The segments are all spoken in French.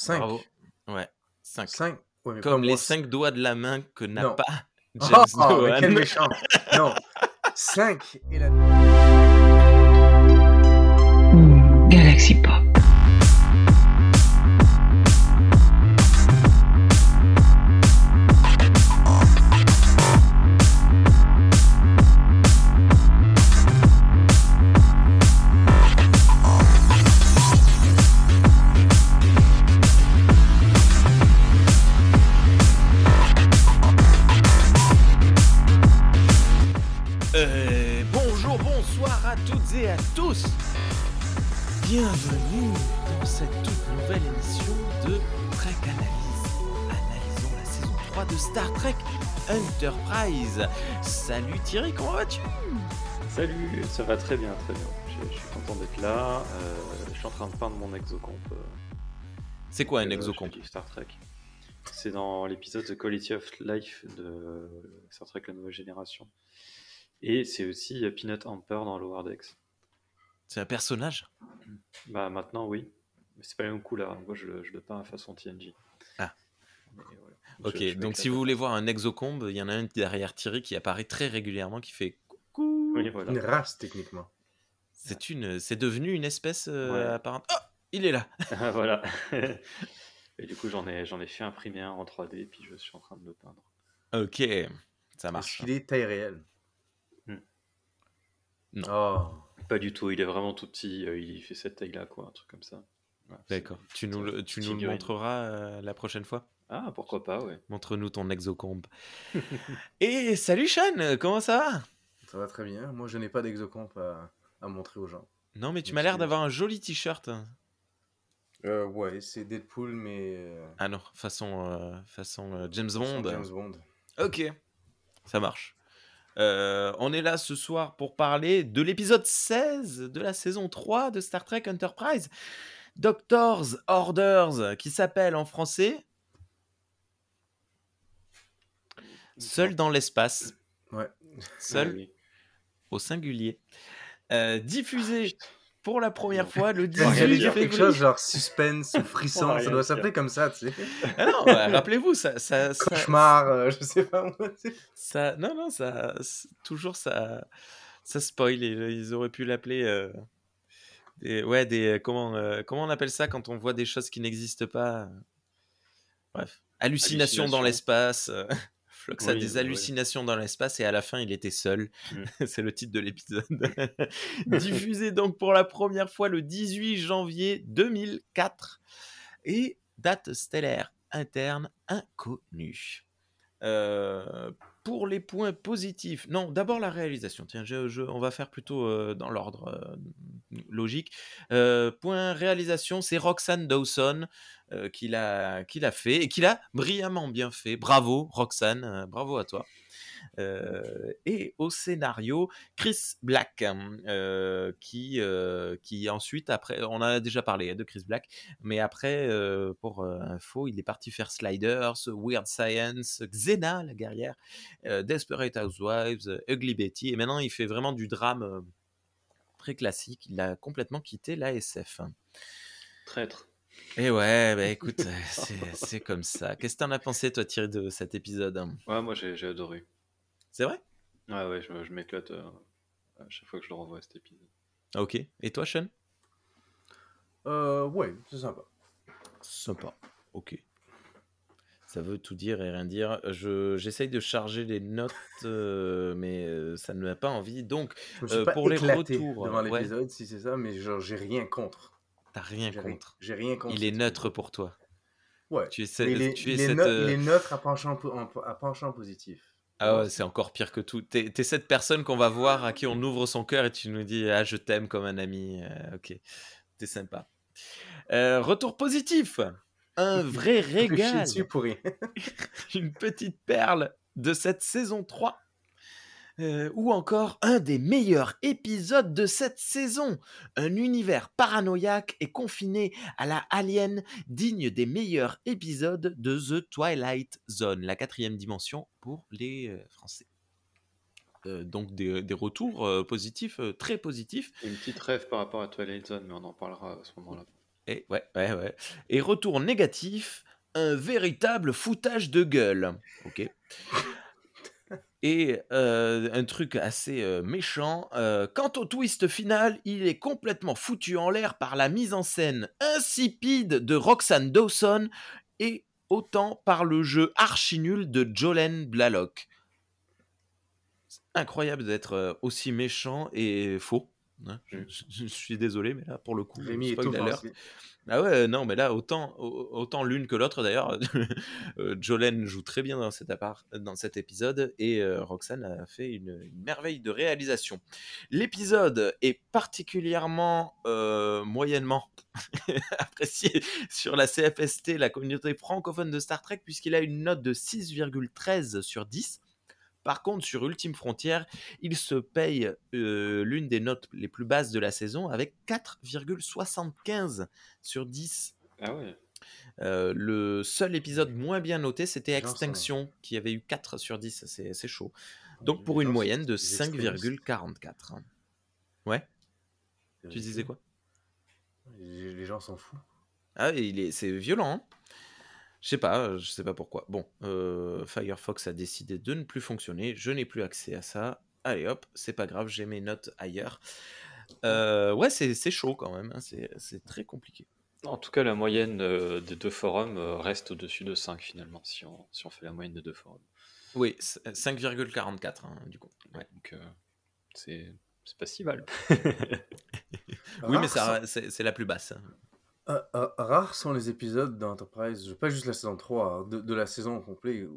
5. Bravo. Ouais, 5. 5. Ouais, mais Comme les moi. 5 doigts de la main que n'a Non. pas James oh, mais quel méchant. Non. 5 et la. Galaxy Pop. Salut Thierry, comment vas-tu? Salut, ça va très bien, très bien. Je, je suis content d'être là. euh, je suis en train de peindre mon exocomp. euh, C'est quoi un euh, exocomp? Star Trek. C'est dans l'épisode The Quality of Life de Star Trek La Nouvelle Génération. Et c'est aussi Peanut Hamper dans Lower Decks. C'est un personnage? Bah maintenant, oui. Mais c'est pas le même couleur. Moi, je, le- je le peins à façon TNG. Ah. Voilà. Ok, Je- je donc si vous voulez voir un exocombe, il y en a un derrière Thierry qui apparaît très régulièrement, qui fait coucou. ça. Oui, voilà. Une race, techniquement. C'est une, c'est devenu une espèce euh, Ouais. apparente. Oh, il est là. Ah, voilà. Et du coup, j'en ai, j'en ai fait imprimer un en 3D, puis je suis en train de le peindre. Ok, ça Est-ce marche. qu'il est taille réelle? Hmm. Non. Oh. Pas du tout, il est vraiment tout petit, euh, il fait cette taille-là, quoi, un truc comme ça. D'accord. Tu nous le, tu nous le montreras euh, la prochaine fois? Ah, pourquoi pas, ouais. Montre-nous ton exocombe. Et salut Sean, comment ça va? Ça va très bien. Moi, je n'ai pas d'exocomp à, à montrer aux gens. Non, mais tu m'as l'air d'avoir un joli t-shirt. Euh, ouais, c'est Deadpool, mais. euh, Ah non, façon, euh, façon euh, James Bond. James Bond. Ok, ça marche. Euh, on est là ce soir pour parler de l'épisode 16 de la saison 3 de Star Trek Enterprise. Doctor's Orders, qui s'appelle en français Seul dans l'espace. Ouais. Seul Ah oui. au singulier. Euh, diffusé pour la première fois le J'allais 18 dire quelque février. chose genre suspense ou frisson. Ça doit s'appeler comme ça, tu sais. Ah non, ouais, rappelez-vous, ça, ça, ça- Cauchemar, euh, je sais pas moi. ça- non, non, ça, toujours ça, ça spoil. et Ils auraient pu l'appeler, euh, des, ouais, des, comment, euh, comment on appelle ça quand on voit des choses qui n'existent pas? Bref, hallucination dans l'espace. Flox a des oui. hallucinations dans l'espace et à la fin il était seul. Mm. C'est le titre de l'épisode. Diffusé donc pour la première fois le 18 janvier 2004 et date stellaire interne inconnue. Euh, pour les points positifs, non, d'abord la réalisation. Tiens, je- on va faire plutôt euh, dans l'ordre euh, logique. Euh, point réalisation, c'est Roxanne Dawson qui l'a fait et qui l'a brillamment bien fait. Bravo, Roxanne, bravo à toi. Euh, et au scénario, Chris Black, euh, qui, euh, qui ensuite, après, on en a déjà parlé hein, de Chris Black, mais après, pour info, il est parti faire Sliders, Weird Science, Xena, la guerrière, Desperate Housewives, Ugly Betty, et maintenant il fait vraiment du drame très classique. Il a complètement quitté la SF. Traître. Et ouais, bah écoute, c'est comme ça. Qu'est-ce que t'en as pensé, toi, Thierry, de cet épisode? Ouais, moi j'ai adoré. C'est vrai? Ouais, ouais, je, je m'éclate euh, à chaque fois que je le revois cet épisode. Ah, Ok. Et toi, Sean? Euh, ouais, c'est sympa. Sympa. Ok. Ça veut tout dire et rien dire. Je J'essaye de charger les notes, euh, mais euh, ça ne m'a pas envie. Donc, Je me suis Euh, pas pour les éclaté retours, devant ouais. l'épisode, si c'est ça, mais genre, j'ai rien contre. t'as rien J'ai rien, contre. j'ai rien contre. Il est neutre pour toi. Ouais. Tu es, il est, tu es il est cette. neu- euh, il est neutre à penchant, po- en- à penchant positif. Ah ouais, c'est encore pire que tout. T'es es cette personne qu'on va voir à qui on ouvre son cœur et tu nous dis Ah, je t'aime comme un ami. Euh, ok, t'es sympa. Euh, retour positif. Un vrai régal. Une petite perle de cette saison 3. Euh, ou encore un des meilleurs épisodes de cette saison. Un univers paranoïaque et confiné à la alien, digne des meilleurs épisodes de The Twilight Zone, la quatrième dimension pour les euh, Français. Euh, donc des, des retours positifs, très positifs. Une petite rêve par rapport à Twilight Zone, mais on en parlera à ce moment-là. Et, ouais, ouais, ouais. Et retour négatif, un véritable foutage de gueule. Ok. Et euh, un truc assez euh, méchant. euh, quant au twist final, il est complètement foutu en l'air par la mise en scène insipide de Roxanne Dawson et autant par le jeu archi nul de Jolene Blalock. Incroyable d'être aussi méchant et faux. Hein. Je, je- suis désolé, mais là, pour le coup, Rémi est. Ah ouais, non, mais là, autant, au- autant l'une que l'autre, d'ailleurs. Euh, Jolene joue très bien dans cet, appart- dans cet épisode et euh, Roxane a fait une, une merveille de réalisation. L'épisode est particulièrement euh, moyennement apprécié sur la CFST, la communauté francophone de Star Trek, puisqu'il a une note de 6,13 sur 10. Par contre, sur Ultime Frontière, il se paye euh, l'une des notes les plus basses de la saison avec 4,75 sur 10. Ah ouais. Euh, le seul épisode moins bien noté, c'était Extinction, qui avait eu 4 sur 10. C'est chaud. Donc pour une moyenne de des extrémistes. 5,44. Ouais, tu disais quoi? Les gens s'en foutent. Ah, c'est violent. hein. Je sais pas, euh, je sais pas pourquoi. Bon, euh, Firefox a décidé de ne plus fonctionner. Je n'ai plus accès à ça. Allez hop, c'est pas grave, j'ai mes notes ailleurs. Euh, ouais, c'est c'est chaud quand même. hein, C'est c'est très compliqué. En tout cas, la moyenne euh, des deux forums euh, reste au-dessus de 5 finalement, si on, si on fait la moyenne des deux forums. Oui, c- 5,44 hein, du coup. Ouais. Donc, euh, c'est c'est pas si mal. Oui, mais c'est c'est la plus basse. Euh, euh, rares sont les épisodes d'Enterprise, pas juste la saison 3, hein, de, la saison au complet,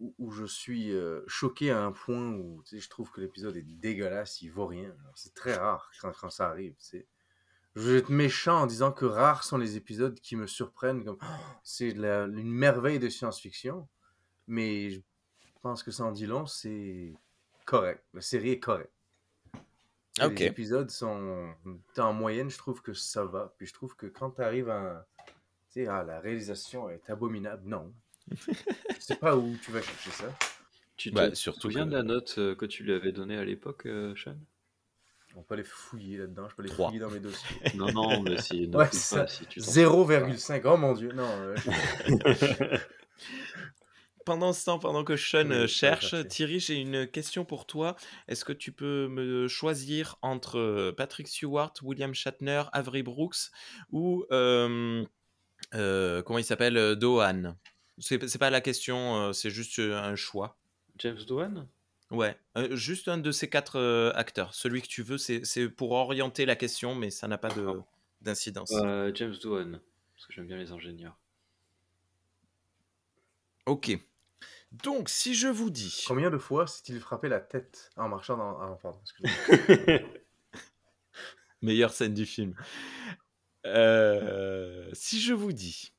où, je suis euh, choqué à un point où je trouve que l'épisode est dégueulasse, il vaut rien. C'est très rare quand, ça arrive. Je vais être méchant en disant que rares sont les épisodes qui me surprennent comme Oh, c'est une merveille de science-fiction, mais je pense que ça en dit long, c'est correct. La série est correcte. Les épisodes sont en moyenne, je trouve que ça va. Puis je trouve que quand tu arrives à. Tu sais, ah, la réalisation est abominable. Non. je sais pas où tu vas chercher ça. Tu te Bah, surtout souviens que- de la note euh, que tu lui avais donnée à l'époque, euh, Sean? On peut les fouiller là-dedans. Je peux les Trois. fouiller dans mes dossiers. Non, non, mais si, Ouais, si tu t'en 0,5. Oh mon dieu. Non. euh, Pendant ce temps, pendant que Sean Oui, euh, cherche. Thierry, j'ai une question pour toi. Est-ce que tu peux me choisir entre euh, Patrick Stewart, William Shatner, Avery Brooks ou euh, euh, comment il s'appelle euh, Dohan? C'est pas la question, c'est juste un choix. James Doohan Ouais, euh, juste un de ces quatre euh, acteurs. Celui que tu veux, c'est pour orienter la question, mais ça n'a pas d'incidence. Euh, James Doohan, parce que j'aime bien les ingénieurs. Ok. Donc, si je vous dis. Combien de fois s'est-il frappé la tête en marchant dans. Ah, pardon, excuse-moi. Meilleure scène du film. Euh, si je vous dis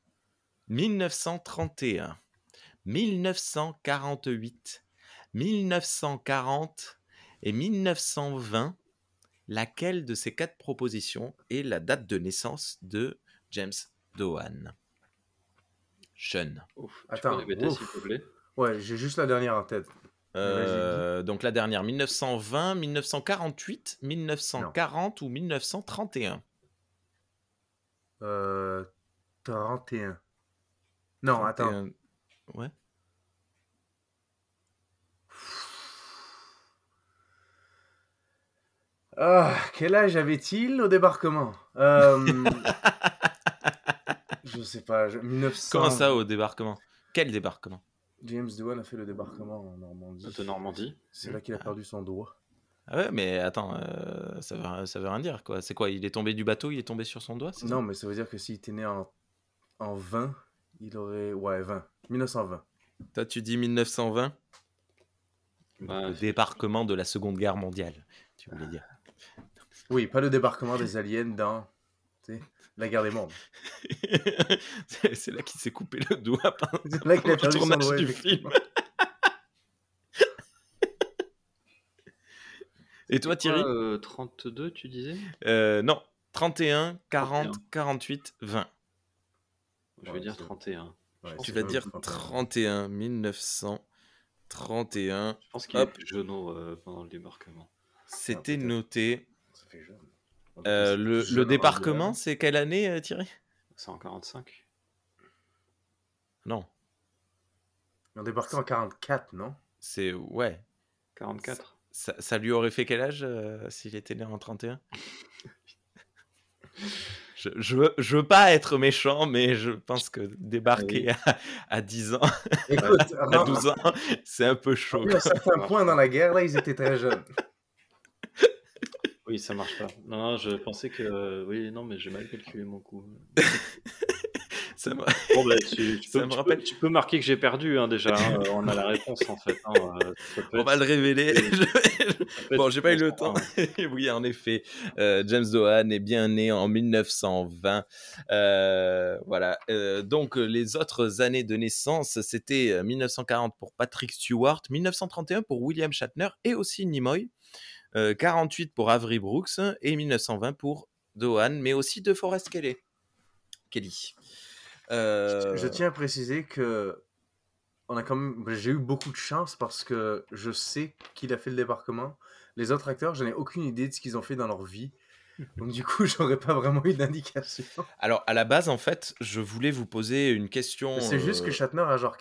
1931, 1948, 1940 et 1920, laquelle de ces quatre propositions est la date de naissance de James Dohan Jeune. Ouf, tu Attends, peux répéter s'il te plaît? Ouais, j'ai juste la dernière en tête. Euh, donc la dernière, 1920, 1948, 1940 ou 1931 Euh. 31. Non, attends. 31. Ouais. Ah, quel âge avait-il au débarquement? Euh... Je sais pas, je- 1900. Comment ça au débarquement? Quel débarquement? James Doohan a fait le débarquement en Normandie. De Normandie. C'est là qu'il a perdu son doigt. Ah ouais, mais attends, euh, ça, veut, ça veut rien dire quoi. C'est quoi Il est tombé du bateau, il est tombé sur son doigt Non, mais ça veut dire que s'il était né en, en 20, il aurait. Ouais, 20. 1920. Toi, tu dis 1920 Bah, Le débarquement de la Seconde Guerre mondiale, tu voulais dire. Oui, pas le débarquement des aliens dans. Tu sais, la guerre des mondes. c'est là qu'il s'est coupé le doigt pendant C'est là qu'il a le tournage doigt. du film. Et toi, Thierry Quoi, euh, 32, tu disais? Euh, Non, 31, 40, 31. 48, 20. Je Ouais, vais dire c'est- 31. Ouais, Tu vas dire le 31, 1931. Je pense qu'il Hop. était jeuneau euh, pendant le débarquement. C'était peut-être. noté. Ça fait jeune. Euh, le, le débarquement, Angleterre. c'est quelle année, euh, Thierry? C'est en 45. Non, Ils ont débarqué en 44, non? C'est. Ouais. 44. Ça, ça lui aurait fait quel âge euh, s'il était né en 31 je, je, veux, je veux pas être méchant, mais je pense que débarquer à, à 10 ans, Écoute, à 12 ans, c'est un peu chaud. à un certain point dans la guerre, là, ils étaient très jeunes. Oui, ça marche pas. Non, non, je pensais que. oui, non, mais j'ai mal calculé mon coup. Ça me- Bon, bah, tu, tu Ça peux, me tu rappelle- peux- tu peux marquer que j'ai perdu hein, déjà. hein, on a la réponse en fait. hein, euh, On va le révéler. peut bon, j'ai pas eu le temps. hein. oui, en effet, euh, James Dohan est bien né en 1920. Euh, voilà. Euh, donc, les autres années de naissance, c'était euh, 1940 pour Patrick Stewart, 1931 pour William Shatner et aussi Nimoy, euh, 48 pour Avery Brooks et 1920 pour Dohan, mais aussi de Forest Kelly. Kelly. Euh, Je tiens à préciser que on a quand même, j'ai eu beaucoup de chance parce que je sais qu'il a fait le débarquement. Les autres acteurs, je n'ai aucune idée de ce qu'ils ont fait dans leur vie. Donc du coup, j'aurais pas vraiment eu d'indication. Alors, à la base, en fait, je voulais vous poser une question. C'est juste que euh, Shatner a genre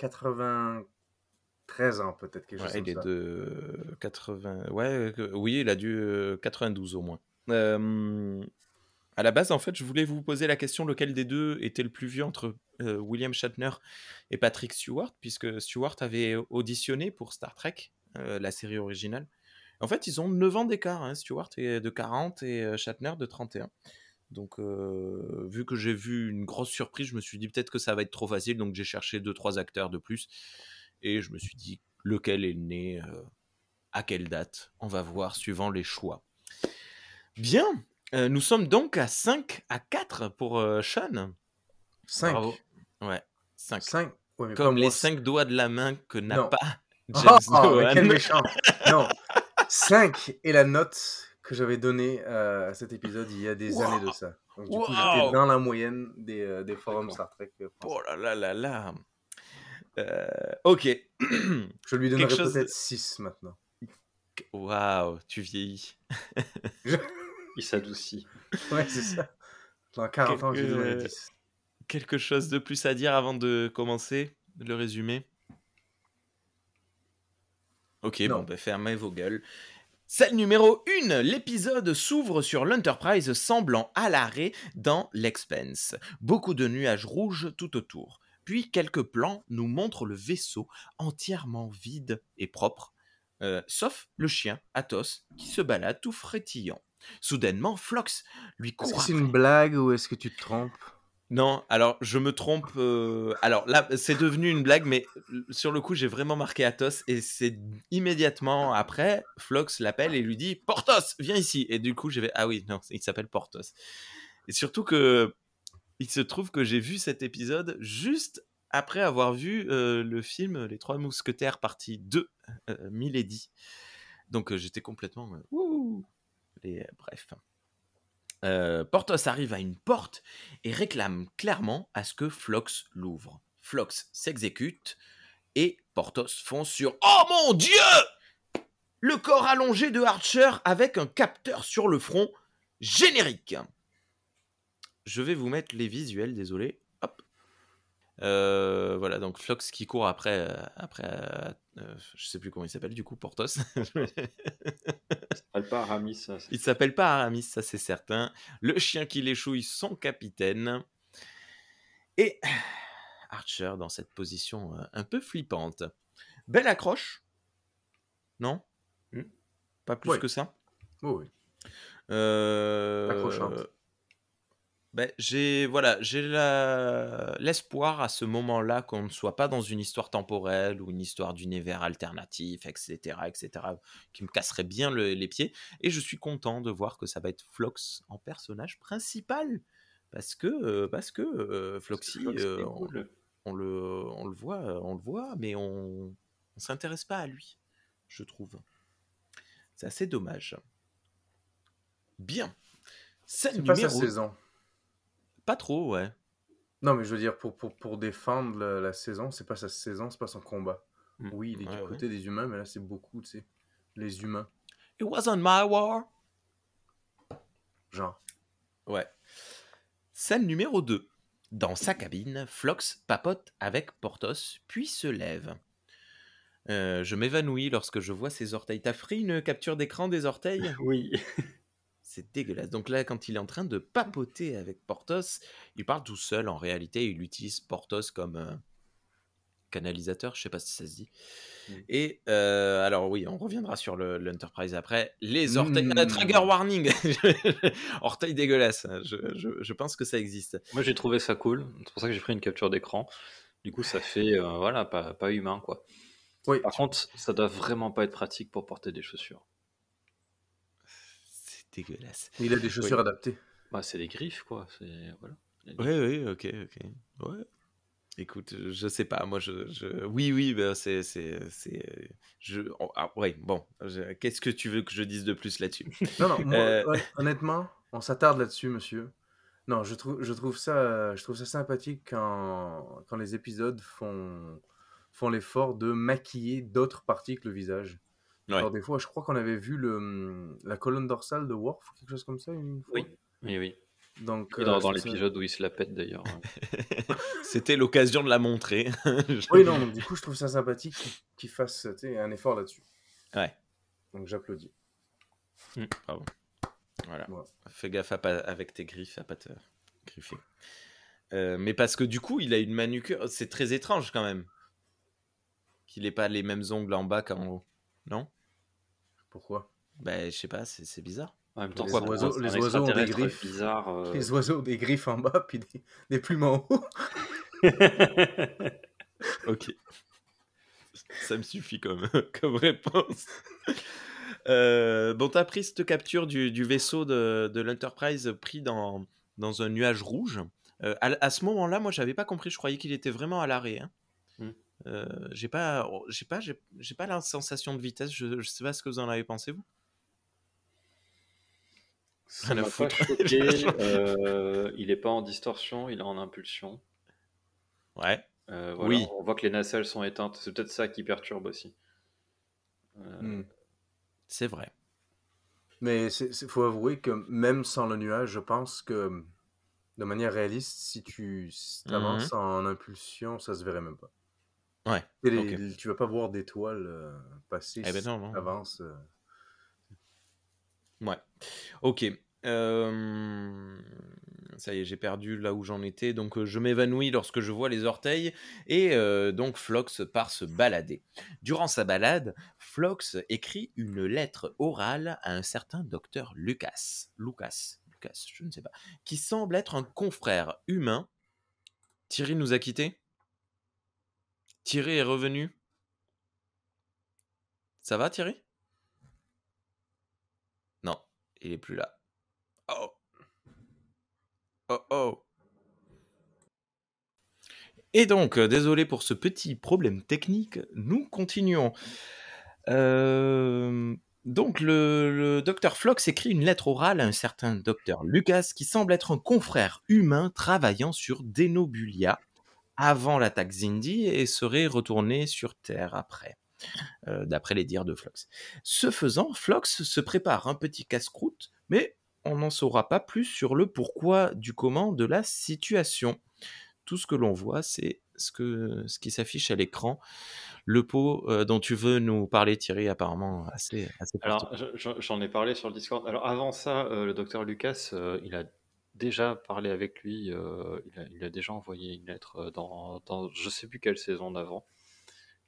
93 ans peut-être quelque chose Ouais, il comme est ça. de 80. Ouais, oui, il a dû euh, 92 au moins. Euh, à la base, en fait, je voulais vous poser la question lequel des deux était le plus vieux entre euh, William Shatner et Patrick Stewart, puisque Stewart avait auditionné pour Star Trek, euh, la série originale. En fait, ils ont 9 ans d'écart. Hein. Stewart est de 40 et euh, Shatner de 31. Donc, euh, vu que j'ai vu une grosse surprise, je me suis dit peut-être que ça va être trop facile, donc j'ai cherché 2-3 acteurs de plus. Et je me suis dit lequel est né, euh, à quelle date? On va voir suivant les choix. Bien, euh, nous sommes donc à 5 à 4 pour euh, Sean. 5. Bravo. Ouais, 5. 5. Ouais, Comme les moi. 5 doigts de la main que n'a pas Oh, James oh, mais Dohan. quel méchant. non. 5 est la note que j'avais donnée euh, à cet épisode il y a des Wow. années de ça. Donc du coup, Wow. j'étais dans la moyenne des, euh, des forums. Star Trek. euh. Oh là là là là. Euh, ok. Je lui donnerai Quelque chose- peut-être 6 maintenant. Waouh, tu vieillis. Il s'adoucit. Ouais, c'est ça. Dans 40 ans, je lui donnerai Quelque- 10. Quelque chose de plus à dire avant de commencer le résumé? Ok, Non. bon, ben fermez vos gueules. Scène numéro 1, l'épisode s'ouvre sur l'Enterprise semblant à l'arrêt dans l'Expense. Beaucoup de nuages rouges tout autour. Puis quelques plans nous montrent le vaisseau entièrement vide et propre, euh, sauf le chien, Athos, qui se balade tout frétillant. Soudainement, Flox lui Est-ce court que c'est une blague ou est-ce que tu te trompes? Non, alors je me trompe. euh, Alors là, c'est devenu une blague, mais sur le coup, j'ai vraiment marqué Athos et c'est immédiatement après, Flox l'appelle et lui dit Portos, viens ici. Et du coup, j'ai fait Ah oui, non, il s'appelle Portos. Et surtout que il se trouve que j'ai vu cet épisode juste après avoir vu euh, le film Les Trois Mousquetaires partie 2, euh, Milady. Donc euh, j'étais complètement. euh, euh, bref. Euh, Portos arrive à une porte et réclame clairement à ce que Flox l'ouvre. Flox s'exécute et Portos fonce sur Oh mon Dieu Le corps allongé de Archer avec un capteur sur le front. Générique Je vais vous mettre les visuels, désolé. Hop. Euh, voilà, donc Flox qui court après, euh, après euh, euh, je sais plus comment il s'appelle du coup, Portos. Alpa Aramis, ça, c'est- Il s'appelle pas Aramis, ça c'est certain. Le chien qui l'échouille, son capitaine. Et Archer dans cette position un peu flippante. Belle accroche Non? Hmm? Pas plus que ça? Oh, oui. Euh, Accrochante. Ben, j'ai voilà, j'ai la- l'espoir à ce moment-là qu'on ne soit pas dans une histoire temporelle ou une histoire d'univers alternatif, etc., etc., qui me casserait bien le- les pieds. Et je suis content de voir que ça va être Flox en personnage principal, parce que euh, parce que euh, Floxy, Flox, euh, c'est on, cool. on le on le voit, on le voit, mais on on s'intéresse pas à lui, je trouve. C'est assez dommage. Bien. Scène C'est pas sa numéro saison. Pas trop, ouais. Non, mais je veux dire, pour, pour, pour défendre la, la saison, c'est pas sa saison, c'est pas son combat. Mm. Oui, il est Ouais, du ouais. côté des humains, mais là, c'est beaucoup, tu sais. Les humains. It wasn't my war. Genre. Ouais. Scène numéro 2. Dans sa cabine, Flox papote avec Portos, puis se lève. Euh, je m'évanouis lorsque je vois ses orteils. T'as pris une capture d'écran des orteils? Oui. C'est dégueulasse. Donc là, quand il est en train de papoter avec Portos, il parle tout seul. En réalité, il utilise Portos comme euh, canalisateur. Je sais pas si ça se dit. Mm. Et euh, alors oui, on reviendra sur le- l'Enterprise après. Les orteils. Mm. Ah, trigger warning. orteils dégueulasses. hein. Je, je- je pense que ça existe. Moi, j'ai trouvé ça cool. C'est pour ça que j'ai pris une capture d'écran. Du coup, ça fait, euh, voilà, pas, pas humain, quoi. Oui, Par contre, ça doit vraiment pas être pratique pour porter des chaussures. Dégueulasse. il a des chaussures adaptées. Bah, c'est des griffes, quoi. Voilà. Oui, oui, ok, ok. Ouais. Écoute, je sais pas, moi, je, je... oui, oui, bah, c'est, c'est, c'est, je, ah, ouais, bon, je- qu'est-ce que tu veux que je dise de plus là-dessus? Non, non, moi, Euh. hon- honnêtement, on s'attarde là-dessus, monsieur. Non, je trouve, je trouve ça, je trouve ça sympathique quand, quand les épisodes font, font l'effort de maquiller d'autres parties que le visage. Ouais. Alors des fois, je crois qu'on avait vu le, la colonne dorsale de Worf ou quelque chose comme ça une fois. Oui, oui, oui. Donc, dans, euh, dans l'épisode où il se la pète, d'ailleurs. C'était l'occasion de la montrer. Oui, non, donc, du coup, je trouve ça sympathique qu'ils- qu'ils fassent tu sais, un effort là-dessus. Ouais. Donc j'applaudis. Voilà. Ouais. Fais gaffe à pas- avec tes griffes à pas te griffer. Euh, mais parce que du coup, il a une manucure. C'est très étrange quand même. Qu'il ait pas les mêmes ongles en bas qu'en haut. Non? Pourquoi? Ben, je sais pas, c'est c'est bizarre. En même temps, Les quoi, oiseaux- les oiseaux ont des griffes. bizarre. euh, Les oiseaux ont des griffes en bas puis des, des plumes en haut. Ok. Ça me suffit comme, comme réponse. Euh, bon, t'as pris cette capture du, du vaisseau de, de l'Enterprise pris dans, dans un nuage rouge. Euh, à, à ce moment-là, moi, j'avais pas compris. Je croyais qu'il était vraiment à l'arrêt. hein. Euh, j'ai pas, j'ai pas, j'ai pas la sensation de vitesse. Je, je sais pas ce que vous en avez pensé vous. Ça m'a pas choqué. euh, il est pas en distorsion, il est en impulsion. Ouais. Euh, voilà, Oui. On voit que les nacelles sont éteintes. C'est peut-être ça qui perturbe aussi. Euh, Hmm. C'est vrai. Mais il faut avouer que même sans le nuage, je pense que de manière réaliste, si tu avances en impulsion, ça se verrait même pas. Ouais. Les- Tu vas pas voir d'étoiles euh, passer Eh ben si non, non. tu avances. euh. Ouais. Ok. Euh, Ça y est, j'ai perdu là où j'en étais. Donc, euh, je m'évanouis lorsque je vois les orteils. Et euh, donc, Flox part se balader. Durant sa balade, Flox écrit une lettre orale à un certain docteur Lucas. Lucas. Lucas, je ne sais pas. Qui semble être un confrère humain. Thierry nous a quittés? Thierry est revenu. Ça va, Thierry? Non, il est plus là. Oh. Oh oh. Et donc, euh, désolé pour ce petit problème technique, nous continuons. Euh, donc, le, docteur Flox écrit une lettre orale à un certain docteur Lucas qui semble être un confrère humain travaillant sur Denobulia avant l'attaque Zindi et serait retourné sur Terre après, euh, d'après les dires de Flox. Ce faisant, Flox se prépare un petit casse-croûte, mais on n'en saura pas plus sur le pourquoi du comment de la situation. Tout ce que l'on voit, c'est ce, que, ce qui s'affiche à l'écran. Le pot euh, dont tu veux nous parler, Thierry, apparemment assez, assez Alors, je- je- j'en ai parlé sur le Discord. Alors, avant ça, euh, le docteur Lucas, euh, il a déjà parlé avec lui. euh, il, a, il a déjà envoyé une lettre euh, dans, dans je sais plus quelle saison d'avant.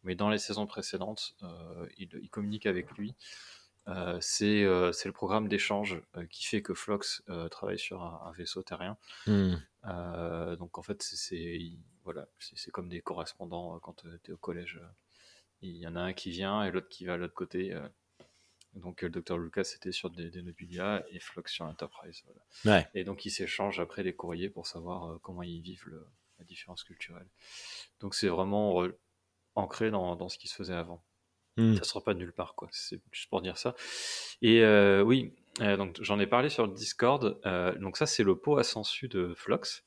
Mais dans les saisons précédentes, euh, il, il communique avec lui. Euh, c'est le programme d'échange qui fait que Flox travaille sur un, un vaisseau terrien. Hmm. Donc en fait, c'est- c'est il- voilà, c'est comme des correspondants quand tu es au collège. Il y en a un qui vient et l'autre qui va à l'autre côté. Donc euh, le docteur Lucas était sur des, des Nobilia et Flox sur voilà. Ouais. Et donc ils s'échangent après les courriers pour savoir euh, comment ils vivent le- la différence culturelle. Donc c'est vraiment ancré dans, dans ce qui se faisait avant. Hmm. Ça sort pas de nulle part, quoi. C'est juste pour dire ça. Et euh, oui, euh, donc j'en ai parlé sur le Discord. euh, donc ça, c'est le pot à sensu de Flox.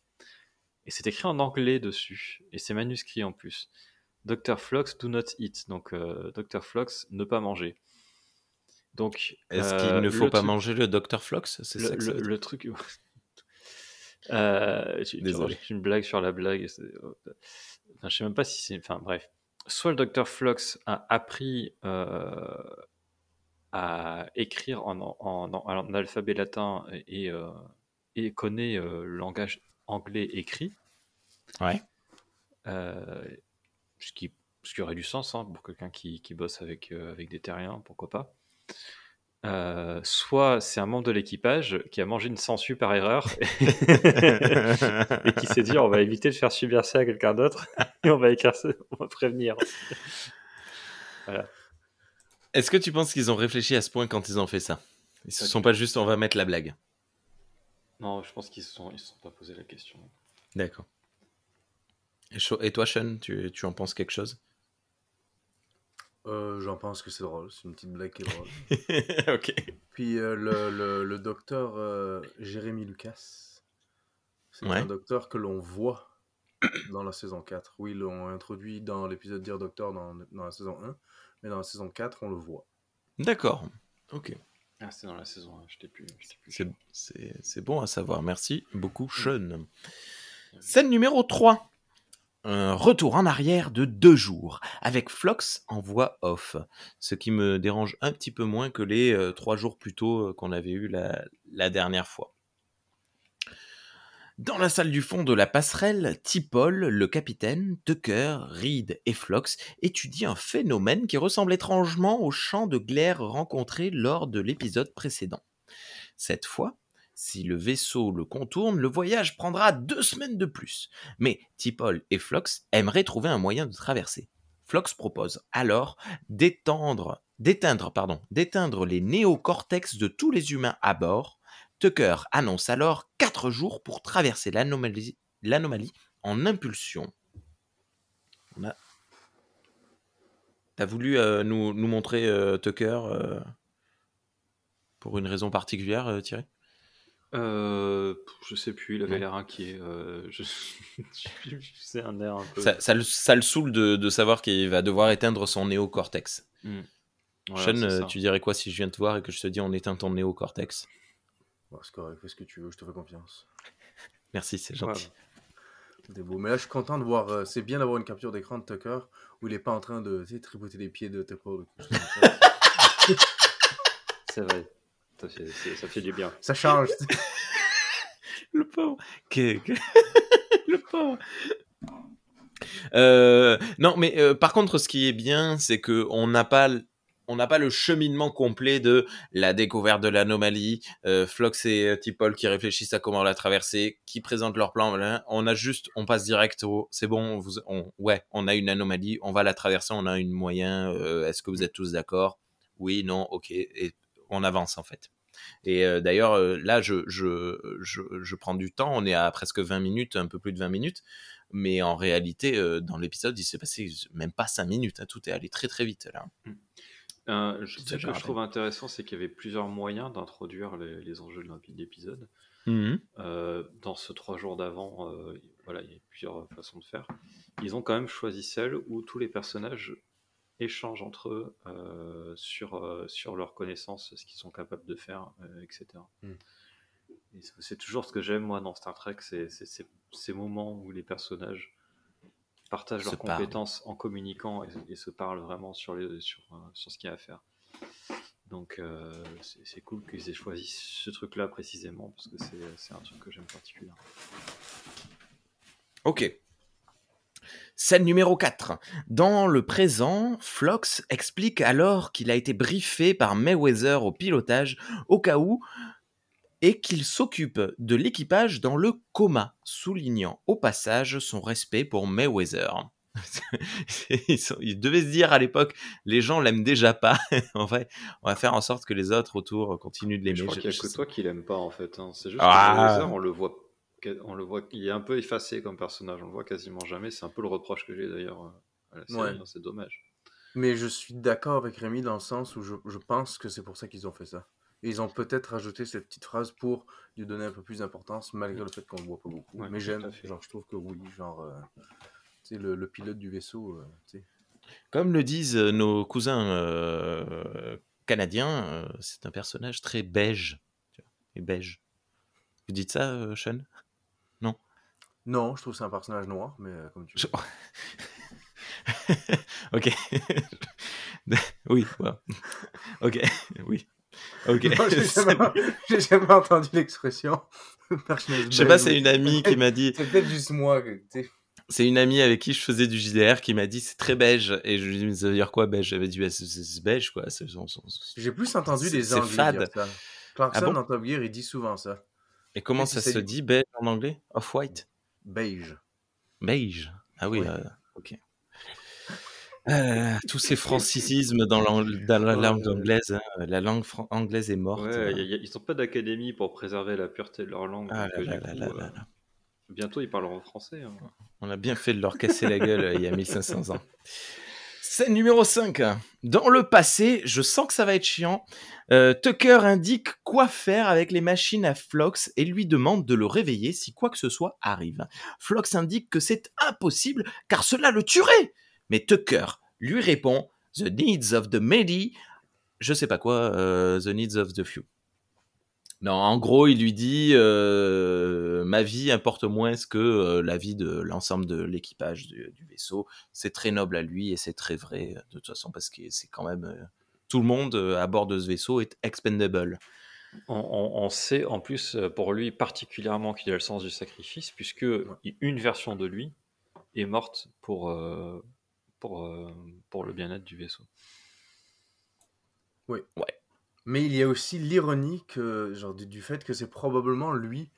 Et c'est écrit en anglais dessus. Et c'est manuscrit en plus. Dr. Flox, do not eat. Donc Dr. Flox, ne pas manger. Donc, Est-ce euh, qu'il ne faut pas truc- manger le Dr Flox? C'est le, ça que le- truc. Euh, tu, tu Désolé. rajoutes une blague sur la blague. euh, Enfin, je sais même pas si c'est. Enfin, bref. Soit le docteur Flox a appris euh, à écrire en, en, en- en alphabet latin et, euh, et connaît euh, le langage anglais écrit. Ouais. Euh, ce, qui, ce qui aurait du sens hein, pour quelqu'un qui, qui bosse avec, euh, avec des terriens, pourquoi pas. Euh, soit c'est un membre de l'équipage qui a mangé une sangsue par erreur et qui s'est dit on va éviter de faire subir ça à quelqu'un d'autre et on va ça, on va prévenir. Est-ce que tu penses qu'ils ont réfléchi à ce point quand ils ont fait ça? Ils se sont pas juste on va mettre la blague. Non, je pense qu'ils se sont, ils se sont pas posé la question. D'accord. Et, toi, Sean, tu, tu en penses quelque chose? Euh, J'en pense que c'est drôle, c'est une petite blague qui est drôle. Ok. Puis euh, le, le, le docteur euh, Jérémy Lucas, c'est Ouais. un docteur que l'on voit dans la saison 4. Oui, ils l'ont introduit dans l'épisode Dear Doctor dans, dans la saison 1, mais dans la saison 4, on le voit. D'accord. Ok. Ah, c'est dans la saison 1, je t'ai plus. plus. C'est- C'est c'est bon à savoir. Merci beaucoup, Sean. Scène numéro 3. Un retour en arrière de deux jours, avec Flox en voix off. Ce qui me dérange un petit peu moins que les euh, trois jours plus tôt euh, qu'on avait eu la, dernière fois. Dans la salle du fond de la passerelle, Tipol, le capitaine, Tucker, Reed et Flox étudient un phénomène qui ressemble étrangement au champ de glaire rencontré lors de l'épisode précédent. Cette fois, si le vaisseau le contourne, le voyage prendra deux semaines de plus. Mais Tipol et Flox aimeraient trouver un moyen de traverser. Flox propose alors d'éteindre, les néocortex de tous les humains à bord. Tucker annonce alors quatre jours pour traverser l'anomalie, en impulsion. On. T'as voulu euh, nous, montrer euh, Tucker euh, pour une raison particulière, Thierry? Euh, je sais plus, il avait Ouais. l'air inquiet. euh, je... c'est un air un peu. ça, ça le, ça le saoule de, de savoir qu'il va devoir éteindre son néocortex. Voilà, Sean, c'est euh, ça. tu dirais quoi si je viens te voir et que je te dis on éteint ton néocortex? Bon, c'est correct, fais ce que tu veux, je te fais confiance. Merci, c'est Voilà. gentil. Beau. Mais là, je suis content de voir. euh, c'est bien d'avoir une capture d'écran de Tucker où il est pas en train de tu sais, tripoter les pieds de Tucker. ou quelque chose comme ça. C'est vrai. Ça fait, c'est- ça fait du bien. ça change. Le pauvre. Que- que- le pauvre. Euh, non, mais euh, par contre, ce qui est bien, c'est que on n'a pas, on n'a pas le cheminement complet de la découverte de l'anomalie, euh, Flox et euh, Tipol qui réfléchissent à comment la traverser, qui présentent leur plan. voilà. On a juste, on passe direct au, c'est bon, vous, on, ouais, on a une anomalie, on va la traverser, on a une moyen. euh, Est-ce que vous êtes tous d'accord? Oui, non, ok, et on avance en fait. Et euh, d'ailleurs, euh, là, je, je, je, je prends du temps. On est à presque 20 minutes, un peu plus de 20 minutes. Mais en réalité, euh, dans l'épisode, il s'est passé même pas 5 minutes. hein. Tout est allé très très vite là. Je- ce que je trouve intéressant, c'est qu'il y avait plusieurs moyens d'introduire les, les enjeux de l'épisode. Mhm. Dans ce trois jours d'avant, voilà, il y a plusieurs façons de faire. Ils ont quand même choisi celle où tous les personnages échangent entre eux euh, sur, euh, sur leurs connaissances, ce qu'ils sont capables de faire, euh, etc. Mm. Et c'est- toujours ce que j'aime moi dans Star Trek, c'est ces moments où les personnages partagent Se leurs compétences en communiquant et, et se parlent vraiment sur, les, sur, sur ce qu'il y a à faire. Donc euh, c'est cool qu'ils aient choisi ce truc-là précisément parce que c'est un truc que j'aime particulièrement. Ok. Scène numéro 4. Dans le présent, Flox explique alors qu'il a été briefé par Mayweather au pilotage au cas où et qu'il s'occupe de l'équipage dans le coma, soulignant au passage son respect pour Mayweather. Ils, devaient se dire à l'époque, les gens l'aiment déjà pas. on, va, on va faire en sorte que les autres autour continuent de l'aimer. Je crois qu'il n'y a que sais- toi qui l'aime pas en fait. hein. C'est juste Ah. que Mayweather, on le voit, on le voit, il est un peu effacé comme personnage. On le voit quasiment jamais. C'est un peu le reproche que j'ai d'ailleurs euh, à la série. Ouais. hein. C'est dommage. Mais je suis d'accord avec Rémi dans le sens où je, je pense que c'est pour ça qu'ils ont fait ça. Et ils ont peut-être rajouté cette petite phrase pour lui donner un peu plus d'importance, malgré le fait qu'on ne le voit pas beaucoup. Ouais, Mais j'aime, genre, je trouve que oui, genre, euh, tu sais, le, le pilote du vaisseau, euh, tu sais. Comme le disent euh, nos cousins euh, canadiens, euh, c'est un personnage très beige. Et beige. Vous dites ça, Sean? Non, je trouve que c'est un personnage noir, mais euh, comme tu Je- veux. ok. oui, ouais. ok, oui. Ok. Non, j'ai jamais, j'ai jamais entendu l'expression. personnage Je sais pas, c'est une amie qui m'a dit, C'est peut-être juste moi. que, tu sais. c'est une amie avec qui je faisais du JDR qui m'a dit c'est très beige. Et je lui ai dit, mais ça veut dire quoi beige? Elle m'a dit, bah, c'est- c'est c'est beige quoi. C'est- J'ai plus entendu C'est- des c'est Anglais fade. dire ça. Clarkson Ah bon? dans Top Gear, il dit souvent ça. Et comment Qu'est-ce ça se dit beige en anglais? Off-white? Beige. Beige. Ah oui, Oui. euh, ok. Euh, tous ces francisismes dans, dans la langue anglaise, hein, la langue anglaise est morte. Ouais, y a- y a- ils n'ont pas d'académie pour préserver la pureté de leur langue. Ah donc, là euh, là du là coup, là euh, là là. bientôt ils parleront français. hein. On a bien fait de leur casser la gueule euh, il y a 1500 ans. Scène numéro 5. Dans le passé, je sens que ça va être chiant. euh, Tucker indique quoi faire avec les machines à Flox et lui demande de le réveiller si quoi que ce soit arrive. Flox indique que c'est impossible car cela le tuerait. Mais Tucker lui répond The needs of the many. Je sais pas quoi, euh, The needs of the few. Non, en gros, il lui dit euh, ma vie importe moins que euh, la vie de l'ensemble de l'équipage du, du vaisseau. C'est très noble à lui et c'est très vrai euh, de toute façon parce que c'est quand même euh, tout le monde à bord de ce vaisseau est expendable. On, on- on sait en plus pour lui particulièrement qu'il a le sens du sacrifice, puisque une version de lui est morte pour, euh, pour, euh, pour le bien-être du vaisseau. Oui. Ouais. Mais il y a aussi l'ironie genre, du, fait que c'est probablement lui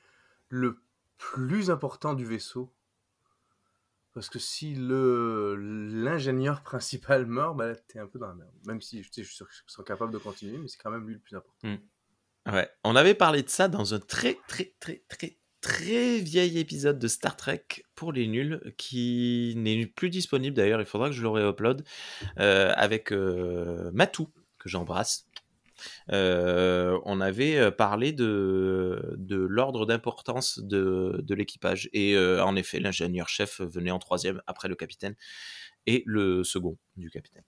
le plus important du vaisseau. Parce que si le l'ingénieur principal meurt, bah, t'es un peu dans la merde. Même si je suis sûr qu'ils sont capables de continuer, mais c'est quand même lui le plus important. Ouais, on avait parlé de ça dans un très très très très très vieil épisode de Star Trek pour les nuls qui n'est plus disponible d'ailleurs, il faudra que je le réupload euh, avec euh, Matou que j'embrasse. Euh, on avait euh, parlé de, de l'ordre d'importance de, de l'équipage et euh, en effet l'ingénieur-chef venait en troisième après le capitaine et le second du capitaine.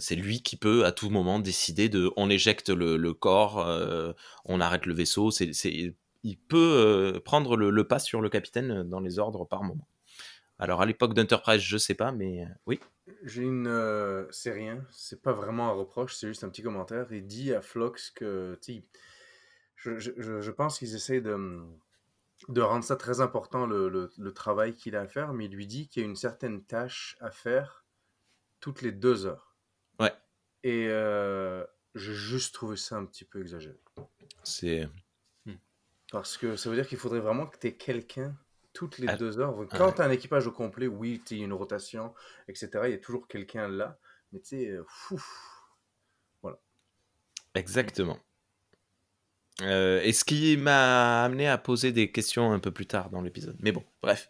C'est lui qui peut à tout moment décider de on éjecte le, le corps, on arrête le vaisseau. C'est, c'est- il peut prendre le, le pas sur le capitaine dans les ordres par moment. Alors à l'époque d'Enterprise, je sais pas, mais oui. J'ai une. euh, c'est rien, c'est pas vraiment un reproche, c'est juste un petit commentaire. Il dit à Flox que. tu sais, Je, je, je- je pense qu'ils essayent de, de rendre ça très important, le, le- le travail qu'il a à faire, mais il lui dit qu'il y a une certaine tâche à faire toutes les deux heures. Ouais. Et euh, j'ai juste trouvé ça un petit peu exagéré. C'est Parce que ça veut dire qu'il faudrait vraiment que tu aies quelqu'un toutes les Ah, deux heures. Quand ouais. tu as un équipage au complet, oui, tu une rotation, etc. Il y a toujours quelqu'un là. Mais tu sais, euh, fou. exactement. Euh, et ce qui m'a amené à poser des questions un peu plus tard dans l'épisode. Mais bon, bref.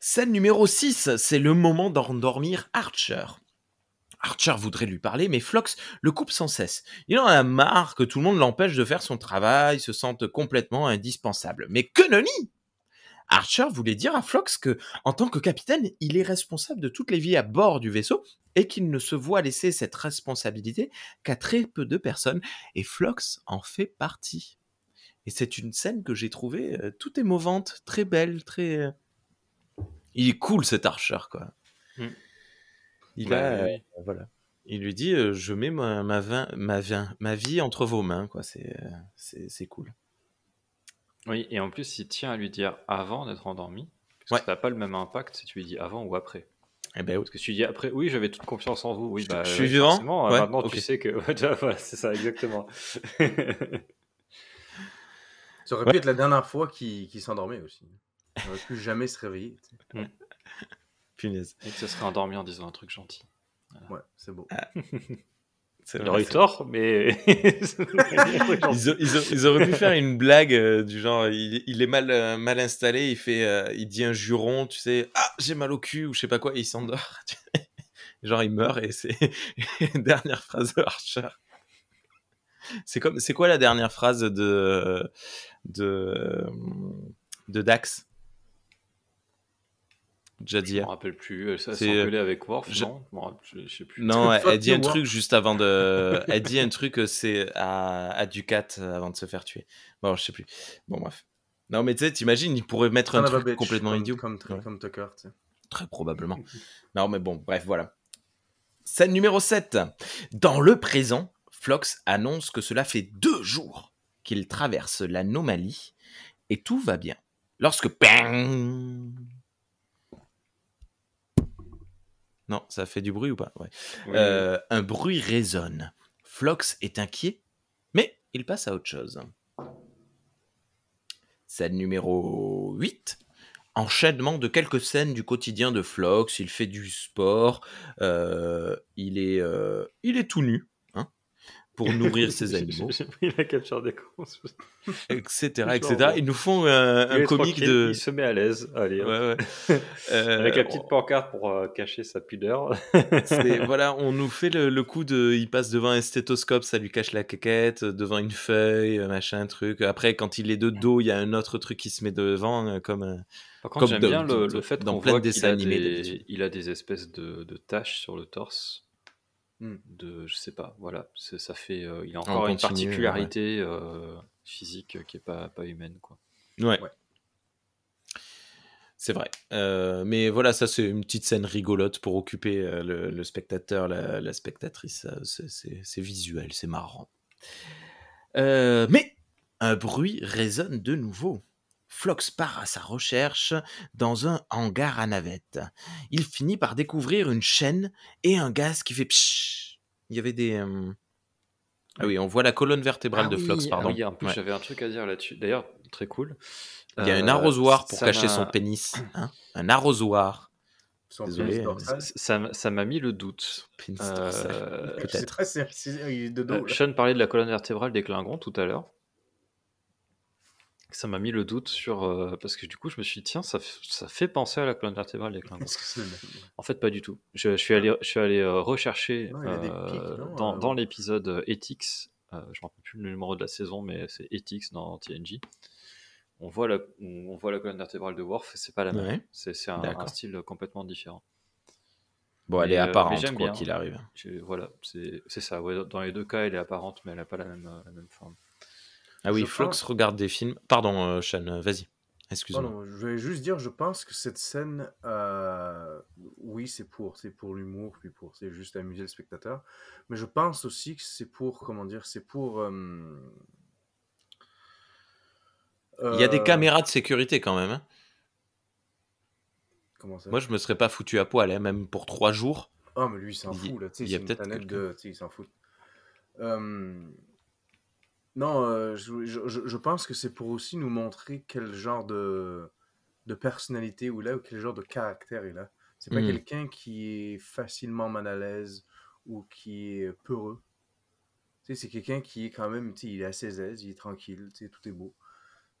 Scène numéro 6, c'est le moment d'endormir Archer. Archer voudrait lui parler, mais Flox le coupe sans cesse. Il en a marre que tout le monde l'empêche de faire son travail, se sente complètement indispensable. Mais que nenni Archer voulait dire à Flox que, en tant que capitaine, il est responsable de toutes les vies à bord du vaisseau et qu'il ne se voit laisser cette responsabilité qu'à très peu de personnes, et Flox en fait partie. Et c'est une scène que j'ai trouvée euh, toute émouvante, très belle, très. euh, Il est cool cet Archer, quoi. Mm. Il a, euh, voilà. Il lui dit, euh, je mets ma, ma, vin- ma, vin- ma vie entre vos mains, quoi. C'est cool. Oui, et en plus, il tient à lui dire avant d'être endormi, parce Ouais. que ça n'a pas le même impact si tu lui dis avant ou après. Eh ben, oui. Parce que si tu dis après, oui, j'avais toute confiance en vous, oui, Je- bah, je suis vivant Ouais, maintenant tu sais que. Voilà, c'est ça, exactement. Ça aurait Ouais. pu être la dernière fois qu'il s'endormait aussi. Il aurait pu jamais se réveiller. tu sais. Punaise. et que se serait endormi en disant un truc gentil. Ouais, c'est beau. Il aurait eu tort, mais. Ils, auraient pu faire une blague euh, du genre il, il est mal, euh, mal installé, il fait euh, il dit un juron, tu sais, ah j'ai mal au cul ou je sais pas quoi, et il s'endort. genre il meurt et c'est dernière phrase de Archer. C'est comme c'est quoi la dernière phrase de de de Dax? Je me Jadia. rappelle plus. Elle s'est C'est, euh, engueulée avec Worf, je- non Je je- je sais plus. Non, elle, dit un truc juste avant de. Elle dit un truc, euh, c'est à, à Ducat euh, avant de se faire tuer. Bon, je sais plus. Bon, bref. Non, mais tu sais, t'imagines, il pourrait mettre un Son of a truc bitch, complètement comme, idiot. Comme, Ouais. comme Tucker, tu sais. Très probablement. Non, mais bon, bref, voilà. Scène numéro 7. Dans le présent, Flox annonce que cela fait deux jours qu'il traverse l'anomalie et tout va bien. Lorsque... Bang non, ça fait du bruit ou pas? Ouais. Oui, Euh, un bruit résonne. Flox est inquiet, mais il passe à autre chose. Scène numéro 8. Enchaînement de quelques scènes du quotidien de Flox. Il fait du sport. euh, il, est, euh, il est tout nu pour nourrir ses animaux, J'ai pris la capture d'écran. etc. Etc. Ils nous font un est comique de... Il se met à l'aise. Allez. Ouais, ouais. Euh, Avec la petite pancarte pour euh, cacher sa pudeur. Voilà, on nous fait le, le coup de, il passe devant un stéthoscope, ça lui cache la quéquette, euh, devant une feuille, euh, machin, truc. Après, quand il est de dos, il y a un autre truc qui se met devant, euh, comme un- Par contre, Comme j'aime bien le, fait qu'on voit qu'il a, des, il a des espèces de, de taches sur le torse. Hmm. De, je sais pas, voilà. Ça fait, euh, il a encore En une particularité euh, physique qui est pas, pas humaine, quoi. Ouais. Ouais. C'est vrai. Euh, mais voilà, ça, c'est une petite scène rigolote pour occuper euh, le, le spectateur, la, la spectatrice. c'est- visuel, c'est marrant. Euh, mais un bruit résonne de nouveau. Flox part à sa recherche dans un hangar à navettes. Il finit par découvrir une chaîne et un gaz qui fait pshhh. Il y avait des. euh, Ah oui, on voit la colonne vertébrale Ah de oui, Flox, ah pardon. oui, en plus, Ouais. j'avais un truc à dire là-dessus. D'ailleurs, très cool. Il y a un Euh, arrosoir pour cacher son pénis. hein. un arrosoir. Désolé, euh. Ça m'a mis le doute. Pénis Euh, peut-être. Euh. Sean parlait de la colonne vertébrale des Klingons tout à l'heure. Ça m'a mis le doute sur. euh, parce que du coup, je me suis dit, tiens, ça, f- ça fait penser à la colonne vertébrale des Klingons. Est-ce que c'est le même En fait, pas du tout. Je, je suis allé, je suis allé euh, rechercher Non, il y a des euh, pics, non, dans, euh, dans l'épisode euh, Ethics. euh, je ne me rappelle plus le numéro de la saison, mais c'est Ethics dans TNG. On voit la, on voit la colonne vertébrale de Worf, et c'est pas la même. Ouais. C'est c'est un, D'accord. un style complètement différent. Bon, elle Mais, est euh, mais apparente, j'aime quoi bien. qu'il arrive. Je- voilà, c'est c'est ça. ouais, dans les deux cas, elle est apparente, mais elle n'a pas la même, euh, la même forme. Ah oui, Je Flox pense- regarde des films. Pardon, euh, Sean, vas-y. Oh Excuse-moi. non, je vais juste dire, je pense que cette scène, euh, oui, c'est pour, c'est pour l'humour, puis pour, c'est juste amuser le spectateur. Mais je pense aussi que c'est pour, comment dire, c'est pour. euh, Il y a des euh, caméras de sécurité quand même. hein. Comment ça? Moi, je me serais pas foutu à poil, hein, même pour trois jours. Ah, mais lui, il s'en fout, là. Il y a une peut-être de. Il s'en fout. Euh, Non, euh, je, je- je- je pense que c'est pour aussi nous montrer quel genre de, de personnalité il a ou quel genre de caractère il a. C'est pas Mhm. quelqu'un qui est facilement mal à l'aise ou qui est peureux. Tu sais, c'est quelqu'un qui est quand même, tu sais, il est à ses aises, il est tranquille, tu sais, tout est beau.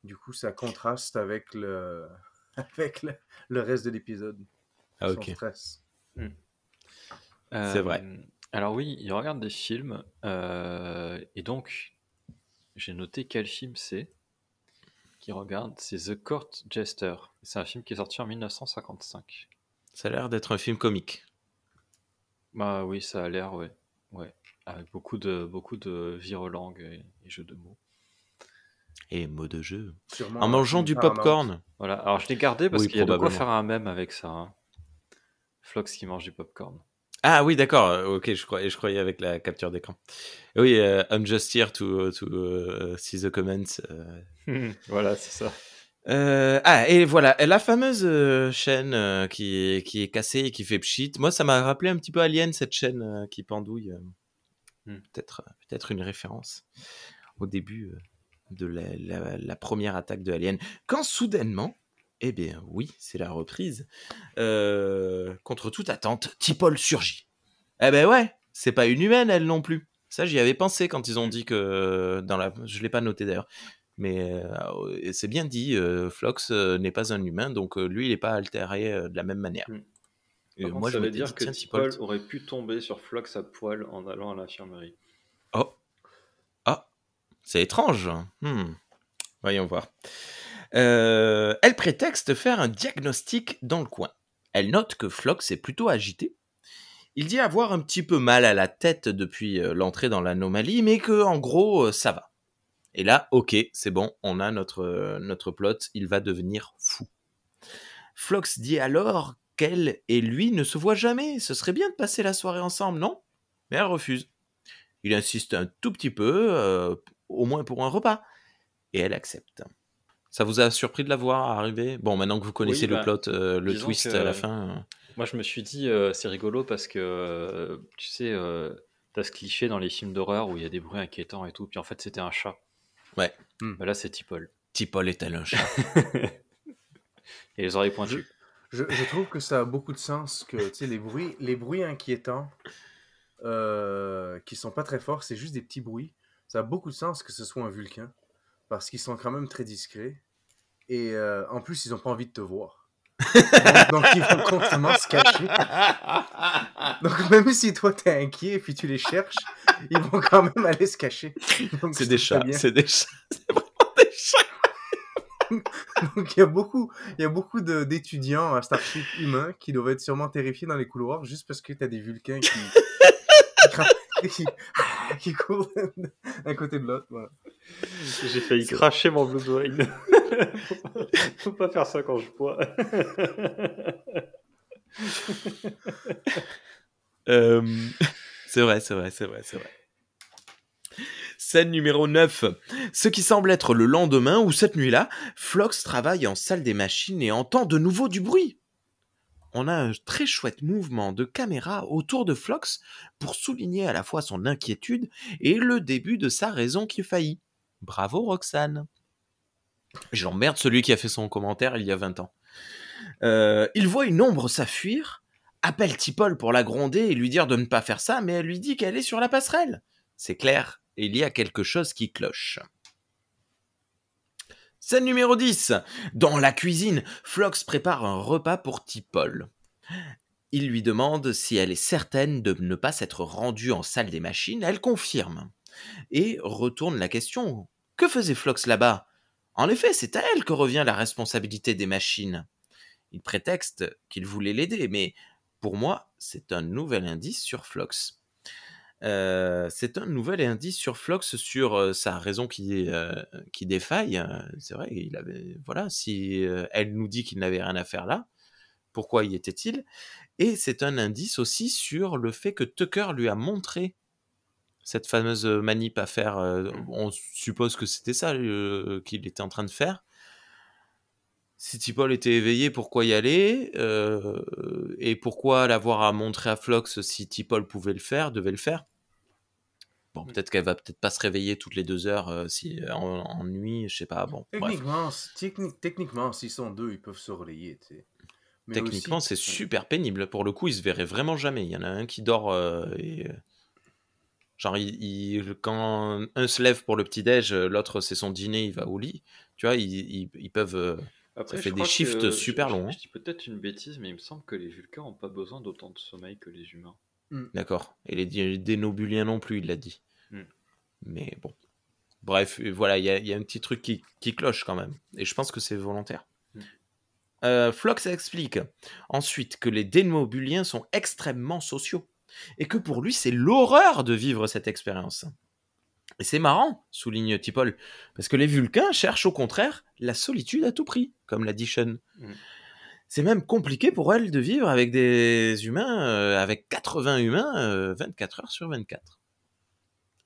Du coup, ça contraste avec le, avec le, le reste de l'épisode. Ah, son ok. stress. C'est vrai. Alors oui, il regarde des films, euh, et donc j'ai noté quel film c'est qu'il regarde. C'est The Court Jester. C'est un film qui est sorti en 1955. Ça a l'air d'être un film comique. Bah oui, ça a l'air, ouais, ouais, avec beaucoup de beaucoup de virelangues et, et jeux de mots. Et mots de jeu. Sûrement En un mangeant du popcorn. Voilà. Alors je l'ai gardé parce Oui, qu'il y a de quoi faire un mème avec ça. hein. Flox qui mange du popcorn. Ah oui, d'accord. euh, Ok, je croyais, je croyais avec la capture d'écran. Oui, euh, I'm just here to, to euh, see the comments. euh. voilà, c'est ça. Euh, ah, et voilà, la fameuse euh, chaîne euh, qui, est, qui est cassée et qui fait pchit. Moi, ça m'a rappelé un petit peu Alien, cette chaîne qui pendouille. Hmm. Peut-être peut une référence au début de la, la- la première attaque de Alien. Quand soudainement, eh bien oui, c'est la reprise, euh, contre toute attente, Tipol surgit. Eh ben ouais, c'est pas une humaine, elle non plus. Ça, j'y avais pensé quand ils ont dit que dans la, je l'ai pas noté d'ailleurs, mais euh, c'est bien dit. euh, Flox euh, n'est pas un humain, donc euh, lui, il n'est pas altéré euh, de la même manière. Mm. Et contre, moi, ça je veut dire dit, que Tipol, aurait pu tomber sur Flox à poil en allant à l'infirmerie. Oh, ah, c'est étrange. Hmm. Voyons voir. Euh, elle prétexte faire un diagnostic dans le coin. Elle note que Flox est plutôt agité. Il dit avoir un petit peu mal à la tête depuis euh, l'entrée dans l'anomalie, mais que en gros euh, ça va. Et là, ok, c'est bon, on a notre, notre plot, il va devenir fou. Flox dit alors qu'elle et lui ne se voient jamais. Ce serait bien de passer la soirée ensemble, non? Mais elle refuse. Il insiste un tout petit peu, au moins pour un repas. Et elle accepte. Ça vous a surpris de la voir arriver? Bon, maintenant que vous connaissez Oui, le bah, plot, euh, le twist que- à la fin. euh, Moi, je me suis dit, euh, c'est rigolo parce que, euh, tu sais, euh, t'as ce cliché dans les films d'horreur où il y a des bruits inquiétants et tout, puis en fait, c'était un chat. Ouais. Hmm. Bah là, c'est Tipol. Tipol est-elle un chat? Et les oreilles pointues. Je, je trouve que ça a beaucoup de sens que tu sais, les bruits, les bruits inquiétants euh, qui sont pas très forts, c'est juste des petits bruits. Ça a beaucoup de sens que ce soit un vulcain parce qu'ils sont quand même très discrets et euh, en plus ils ont pas envie de te voir. donc, donc, ils vont constamment se cacher. Donc même si toi t'es inquiet puis tu les cherches, ils vont quand même aller se cacher. C'est des chats, c'est des chats. C'est vraiment des chats. Donc il y a beaucoup, il y a beaucoup d'étudiants à Starship humains qui doivent être sûrement terrifiés dans les couloirs juste parce que t'as des vulcains qui, qui, qui, qui courent d'un côté de l'autre. voilà. J'ai failli cracher mon Blue Wine. faut, pas, faut pas faire ça quand je bois. Euh, c'est vrai, c'est vrai, c'est vrai, c'est vrai. Scène numéro 9. Ce qui semble être le lendemain ou cette nuit-là, Flox travaille en salle des machines et entend de nouveau du bruit. On a un très chouette mouvement de caméra autour de Flox pour souligner à la fois son inquiétude et le début de sa raison qui faillit. Bravo Roxane. J'emmerde celui qui a fait son commentaire il y a 20 ans. Euh, il voit une ombre s'affuir, appelle Tipol pour la gronder et lui dire de ne pas faire ça, mais elle lui dit qu'elle est sur la passerelle. C'est clair, il y a quelque chose qui cloche. Scène numéro 10. Dans la cuisine, Flox prépare un repas pour Tipol. Il lui demande si elle est certaine de ne pas s'être rendue en salle des machines. Elle confirme. Et retourne la question. Que faisait Flox là-bas? En effet, c'est à elle que revient la responsabilité des machines. Il prétexte qu'il voulait l'aider, mais pour moi, c'est un nouvel indice sur Flox. C'est un nouvel indice sur Flox sur sa raison qui, qui défaille. C'est vrai, voilà, si elle nous dit qu'il n'avait rien à faire là, pourquoi y était-il? Et c'est un indice aussi sur le fait que Tucker lui a montré cette fameuse manip à faire. on suppose que c'était ça qu'il était en train de faire. Si Tipol était éveillé, pourquoi y aller euh, Et pourquoi l'avoir à montrer à Flox si Tipol pouvait le faire, devait le faire? Bon, peut-être qu'elle va peut-être pas se réveiller toutes les deux heures euh, si, en, en nuit, je sais pas. Bon. Techniquement, techniquement, s'ils sont deux, ils peuvent se relayer. Techniquement, c'est super pénible. Pour le coup, ils se verraient vraiment jamais. Il y en a un qui dort euh, et. Genre, il, il- quand un se lève pour le petit-déj, l'autre c'est son dîner, il va au lit. Tu vois, ils, ils- ils peuvent. Après, Ça fait des shifts que- super je- longs, hein. Je, dis peut-être une bêtise, mais il me semble que les Vulcains n'ont pas besoin d'autant de sommeil que les humains. D'accord. Et les dénobuliens non plus, il l'a dit. Hmm. Mais bon. Bref, euh, voilà, il y, a- il y a un petit truc qui, qui cloche quand même. Et je pense que c'est volontaire. Hmm. Euh, Flox explique ensuite que les dénobuliens sont extrêmement sociaux. Et que pour lui, c'est l'horreur de vivre cette expérience. Et c'est marrant, souligne Tipol, parce que les Vulcains cherchent au contraire la solitude à tout prix, comme l'a dit Sean. Mm. C'est même compliqué pour elle de vivre avec des humains, euh, avec 80 humains, euh, 24 heures sur 24.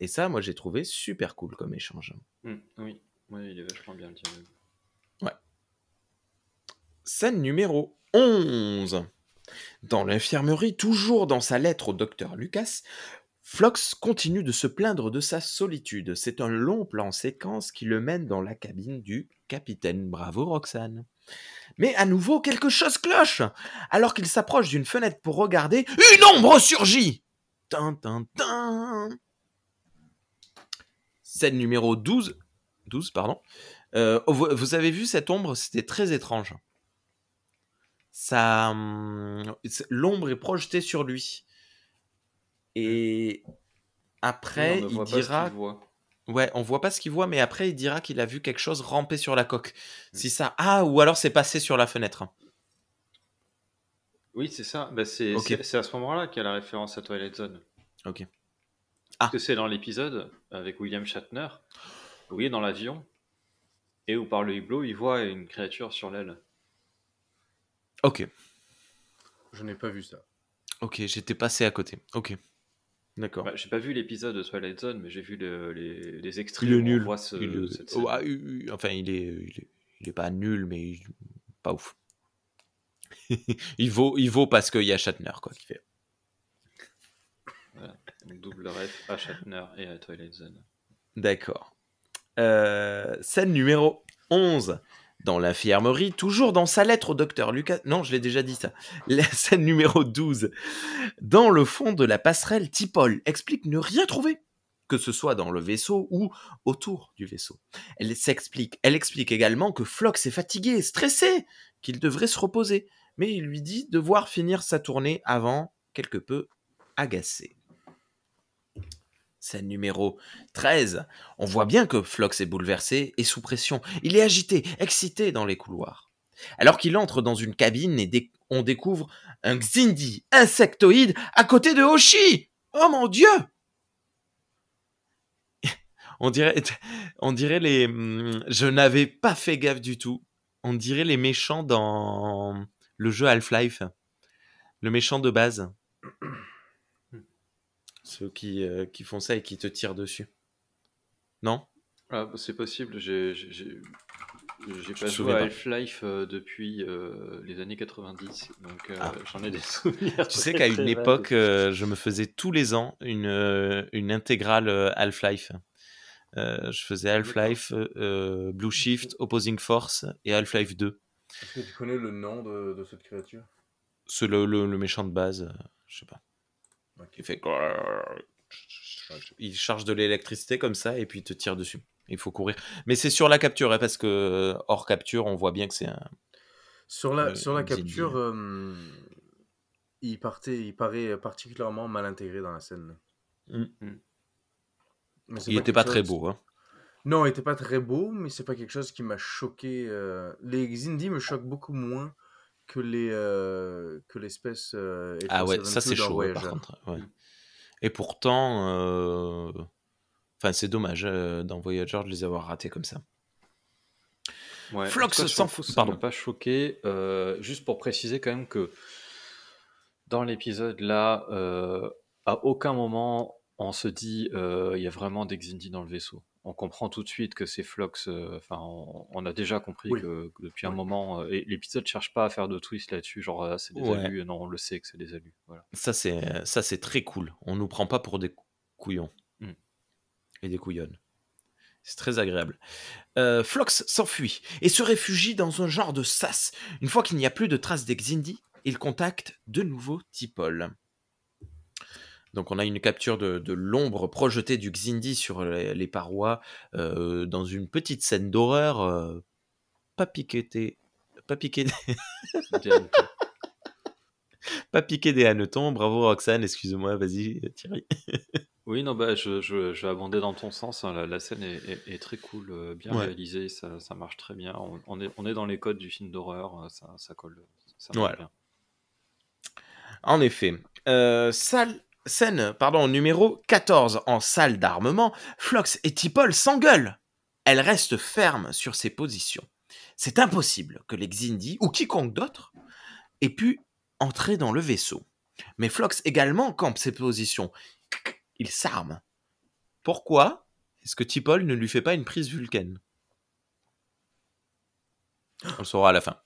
Et ça, moi, j'ai trouvé super cool comme échange. Hmm, oui. oui, il est vachement bien le dialogue. Scène numéro 11. Dans l'infirmerie, toujours dans sa lettre au docteur Lucas, Flox continue de se plaindre de sa solitude. C'est un long plan séquence qui le mène dans la cabine du capitaine. Bravo Roxane. Mais à nouveau, quelque chose cloche. Alors qu'il s'approche d'une fenêtre pour regarder, une ombre surgit. Tin, tin, tin. Scène numéro 12. 12, pardon. Euh, vous, vous avez vu cette ombre? C'était très étrange. Ça, hum, l'ombre est projetée sur lui. Et après, on ne il voit pas ce dira, qu'il voit. ouais, on voit pas ce qu'il voit, mais après, il dira qu'il a vu quelque chose ramper sur la coque. Mm. Si ça, ah, ou alors c'est passé sur la fenêtre. Oui, c'est ça. Bah, c'est à ce moment-là qu'il y a la référence à Twilight Zone. Ok. Parce que c'est dans l'épisode avec William Shatner. Oui, dans l'avion. Et où par le hublot, il voit une créature sur l'aile. Ok, Je n'ai pas vu ça. ok, j'étais passé à côté. Ok, d'accord. Bah, j'ai pas vu l'épisode de Twilight Zone, mais j'ai vu le- les, les extraits Il est nul. ce- Il est-. Oh, ah, enfin, il est, il est, il est pas nul, mais il- pas ouf. il vaut, il vaut parce qu'il y a Shatner quoi qui fait. Donc, double ref à Shatner et à Twilight Zone. D'accord. Euh, scène numéro 11. Dans l'infirmerie, toujours dans sa lettre au docteur Lucas. Non, je l'ai déjà dit ça. La scène numéro 12. Dans le fond de la passerelle, Tipol explique ne rien trouver, que ce soit dans le vaisseau ou autour du vaisseau. Elle s'explique. Elle explique également que Flox est fatigué, stressé, qu'il devrait se reposer, mais il lui dit devoir finir sa tournée avant, quelque peu agacé. Scène numéro 13. On voit bien que Flox est bouleversé et sous pression. Il est agité, excité dans les couloirs. Alors qu'il entre dans une cabine et on découvre un Xindi insectoïde à côté de Hoshi. Oh mon dieu On dirait, on dirait les. hum, Je n'avais pas fait gaffe du tout. On dirait les méchants dans le jeu Half-Life. Le méchant de base. Ceux qui, euh, qui font ça et qui te tirent dessus. Non? Ah, bah, c'est possible, j'ai pas joué à. Half-Life euh, depuis euh, les années 90, donc euh, Ah. j'en ai des souvenirs. Tu sais qu'à une époque, euh, je me faisais tous les ans une, euh, une intégrale Half-Life. Euh, je faisais Half-Life, euh, Blue Shift, Opposing Force et Half-Life 2. Est-ce que tu connais le nom de, de cette créature? C'est le, le- le méchant de base, euh, je sais pas. Il fait. Il charge de l'électricité comme ça et puis il te tire dessus. Il faut courir. Mais c'est sur la capture, hein, parce que hors capture, on voit bien que c'est un. Sur la, Euh, sur la capture, euh, il, partait, il paraît particulièrement mal intégré dans la scène. Mm. Mais c'est Il était quelque pas très beau. Hein. Non, il était pas très beau, mais c'est pas quelque chose qui m'a choqué. euh, Les Xindi me choquent beaucoup moins que les euh, que l'espèce. euh, Ah ouais, 872 ça c'est chaud, par contre. ouais. Et pourtant, euh, enfin, c'est dommage euh, dans Voyager de les avoir ratés comme ça. Ouais, Flox fout- ça pardon. m'a pas choqué. euh, juste pour préciser quand même que dans l'épisode là, euh, à aucun moment on se dit euh, il y a vraiment des Xindi dans le vaisseau. On comprend tout de suite que c'est Flox. euh, Enfin, on, on a déjà compris Oui. que, que depuis un moment, euh, et l'épisode cherche pas à faire de twist là-dessus, genre ah, c'est des Ouais. alus. Non, on le sait que c'est des alus. Voilà. Ça c'est ça c'est très cool. On nous prend pas pour des couillons Mm. et des couillonnes. C'est très agréable. Euh, Flox s'enfuit et se réfugie dans un genre de sas. Une fois qu'il n'y a plus de traces des Xindi, il contacte de nouveau Tipol. Donc on a une capture de, de l'ombre projetée du Xindi sur les, les parois euh, dans une petite scène d'horreur. euh, pas piquetée, pas piquée, Diane, pas piqué des hannetons. Bravo Roxane, excuse-moi, vas-y Thierry. Oui, non, bah, je, je, je vais abonder dans ton sens. hein. La, la scène est, est- est très cool, euh, bien Ouais. réalisée, ça, ça marche très bien. On, on est, on est dans les codes du film d'horreur, ça, ça colle, ça marche Voilà. bien. En effet. Euh, salle, scène pardon, numéro 14. En salle d'armement, Flox et Tipol s'engueulent. Elle reste ferme sur ses positions. C'est impossible que les Xindi, ou quiconque d'autre, ait pu entrer dans le vaisseau. Mais Flox également campe ses positions. Il s'arme. Pourquoi est-ce que Tipol ne lui fait pas une prise vulcaine On le saura à la fin.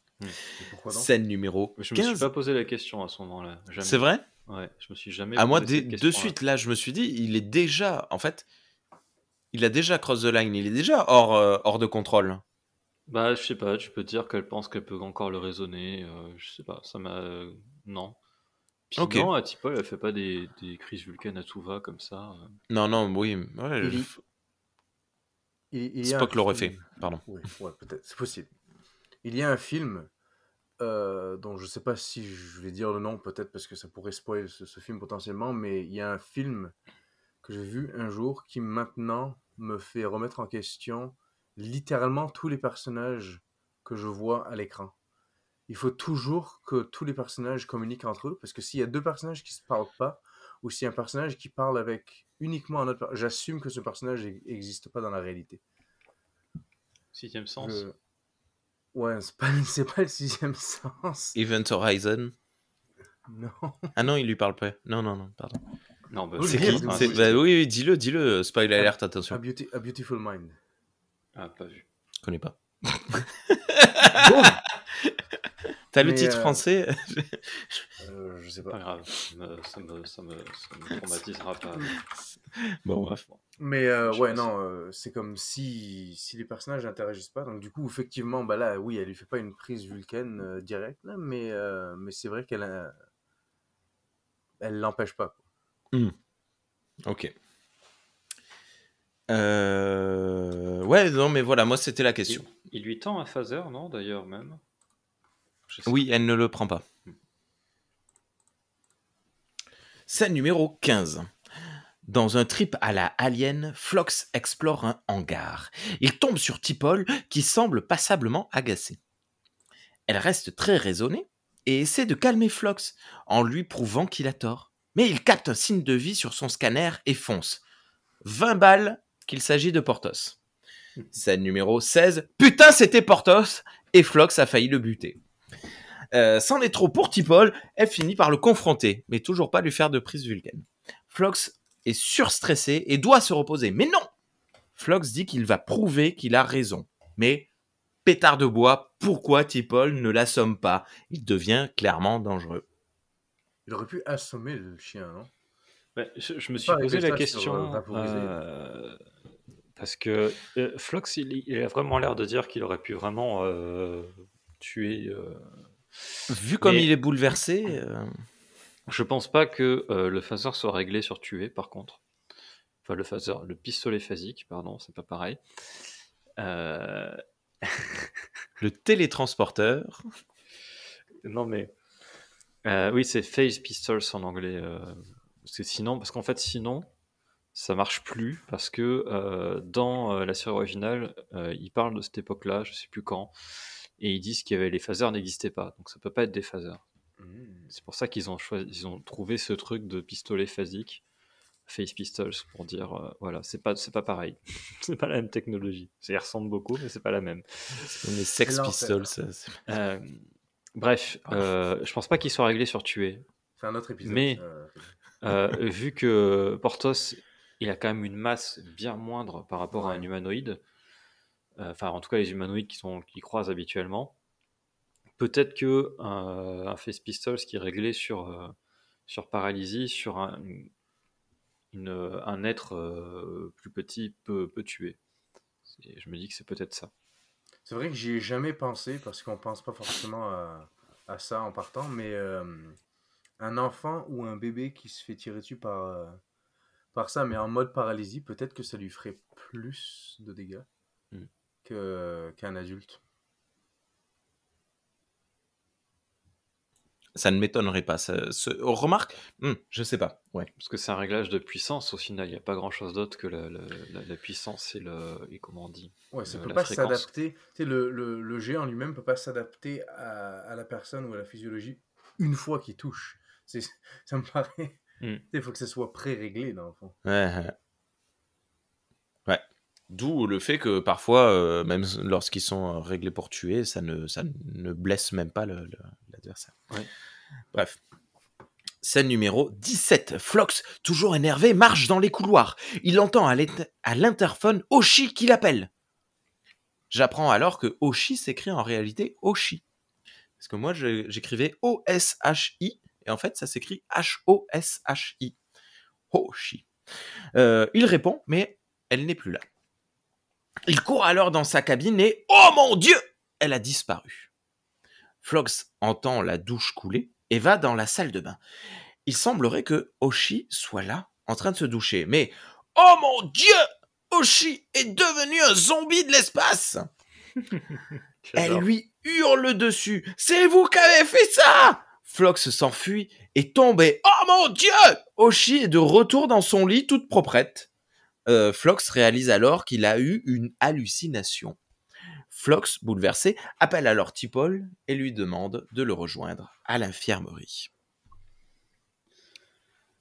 Scène numéro Je me suis 15. pas posé la question à ce moment-là. C'est vrai? Ouais, je me suis jamais. À moi, de suite, là, je me suis dit, il est déjà, en fait, il a déjà cross the line, il est déjà hors, euh, hors de contrôle. Bah, je sais pas, tu peux dire qu'elle pense qu'elle peut encore le raisonner. euh, je sais pas, ça m'a. euh, non. Puis Ok. non, à Tipol, elle fait pas des, des crises vulcaines à tout va comme ça. euh. Non, non, oui, ouais, Il je- Il, il y a Spock l'aurait film- fait, pardon. Oui, ouais, peut-être, c'est possible. Il y a un film euh, dont je sais pas si je vais dire le nom, peut-être parce que ça pourrait spoiler ce, ce film potentiellement, mais il y a un film que j'ai vu un jour qui maintenant me fait remettre en question littéralement tous les personnages que je vois à l'écran. Il faut toujours que tous les personnages communiquent entre eux, parce que s'il y a deux personnages qui se parlent pas, ou s'il y a un personnage qui parle avec uniquement un autre, per- j'assume que ce personnage n'existe pas dans la réalité. Sixième sens. Je- Ouais, c'est pas, c'est pas le sixième sens. Event Horizon. Non. Ah non, il lui parle pas. Non, non, non, pardon. Non, bah, Oui, C'est mais qui C'est- bah oui, oui, dis-le, dis-le. Spoil alert, A, attention. Beauty- A Beautiful Mind. Ah, pas vu. Je connais pas. Bon, T'as le titre euh, français? euh, je sais Pas pas. grave. Ça me, ça me, ça me, ça me traumatisera pas. Bon, bref. Mais euh, ouais, non, euh, c'est comme si, si les personnages n'interagissent pas. Donc, du coup, effectivement, bah là, oui, elle lui fait pas une prise vulcaine euh, directe, là, mais, euh, mais c'est vrai qu'elle a- elle l'empêche pas. quoi. Ok. Euh... Ouais, non, mais voilà, moi c'était la question. Il, il lui tend un phaser, non D'ailleurs, même? Oui, elle ne le prend pas. Scène numéro 15. Dans un trip à la Alien, Flox explore un hangar. Il tombe sur Tipol qui semble passablement agacé. Elle reste très raisonnée et essaie de calmer Flox en lui prouvant qu'il a tort. Mais il capte un signe de vie sur son scanner et fonce. 20 balles qu'il s'agit de Portos. Scène numéro 16. Putain, c'était Portos Et Flox a failli le buter. Euh, C'en est trop pour Tipol, elle finit par le confronter, mais toujours pas lui faire de prise vulcaine. Flox est surstressé et doit se reposer, mais non Flox dit qu'il va prouver qu'il a raison. Mais, pétard de bois, pourquoi Tipol ne l'assomme pas? Il devient clairement dangereux. Il aurait pu assommer le chien, non? Ouais, je, je me suis Pas posé la question. euh, euh, parce que euh, Flox, il, il a vraiment l'air de dire qu'il aurait pu vraiment euh, tuer. euh, Vu comme Mais- il est bouleversé, euh, Je pense pas que euh, le phaser soit réglé sur tuer, par contre. Enfin, le phaser, le pistolet phasique, pardon, c'est pas pareil. Euh, le télétransporteur, Non, mais. euh, oui, c'est Phase Pistols en anglais. parce que sinon, parce qu'en fait, sinon, ça marche plus. Parce que dans la série originale, ils parlent de cette époque-là, je sais plus quand. Et ils disent qu'il y avait les phasers n'existaient pas. Donc ça peut pas être des phasers. Mmh. C'est pour ça qu'ils ont, choisi, ils ont trouvé ce truc de pistolet phasique. Face Pistols pour dire euh, voilà c'est pas c'est pas pareil c'est pas la même technologie ça y ressemble beaucoup mais c'est pas la même c'est comme les Sex. Pistols. ça, Euh, bref euh, je pense pas qu'il soit réglé sur tuer C'est un autre épisode. Mais-. Euh, vu que Portos, il a quand même une masse bien moindre par rapport à un humanoïde, euh, enfin en tout cas les humanoïdes qui, sont, qui croisent habituellement, peut-être que euh, un Face Pistols qui est réglé sur, euh, sur paralysie, sur un, une- un être euh, plus petit peut, peut tuer. Et je me dis que c'est peut-être ça. C'est vrai que j'y ai jamais pensé parce qu'on pense pas forcément à, à ça en partant, mais euh, un enfant ou un bébé qui se fait tirer dessus par, par ça, mais en mode paralysie, peut-être que ça lui ferait plus de dégâts que, qu'un adulte. Ça ne m'étonnerait pas. Ça, ce- remarque, hmm, je sais pas. Ouais. Parce que c'est un réglage de puissance au final, il n'y a pas grand-chose d'autre que la, la- la- la puissance et, le, et comment on dit Ouais, ça Euh, peut pas s'adapter. Tu sais, le, le, le géant lui-même peut pas s'adapter à, à la personne ou à la physiologie une fois qu'il touche. Ça me paraît. Hmm. Il faut que ça soit pré-réglé dans le fond. Ouais. ouais. Ouais. D'où le fait que parfois, euh, même lorsqu'ils sont euh, réglés pour tuer, ça ne, ça ne blesse même pas le- le- l'adversaire. Ouais. Bref. Scène numéro 17. Flox, toujours énervé, marche dans les couloirs. Il entend à l'int- à l'interphone Oshi qui l'appelle. J'apprends alors que Oshi s'écrit en réalité Oshi. Parce que moi, j'écrivais O-S-H-I, et en fait, ça s'écrit H-O-S-H-I. Oshi. Euh, il répond, mais elle n'est plus là. Il court alors dans sa cabine et Oh mon Dieu Elle a disparu. Flox entend la douche couler et va dans la salle de bain. Il semblerait que Oshi soit là, en train de se doucher. Mais Oh mon Dieu Oshi est devenu un zombie de l'espace Elle lui hurle dessus. C'est vous qui avez fait ça Flox s'enfuit et tombe et Oh mon Dieu Oshi est de retour dans son lit toute proprette. Euh, Flox réalise alors qu'il a eu une hallucination. Flox, bouleversé, appelle alors Tipol et lui demande de le rejoindre à l'infirmerie.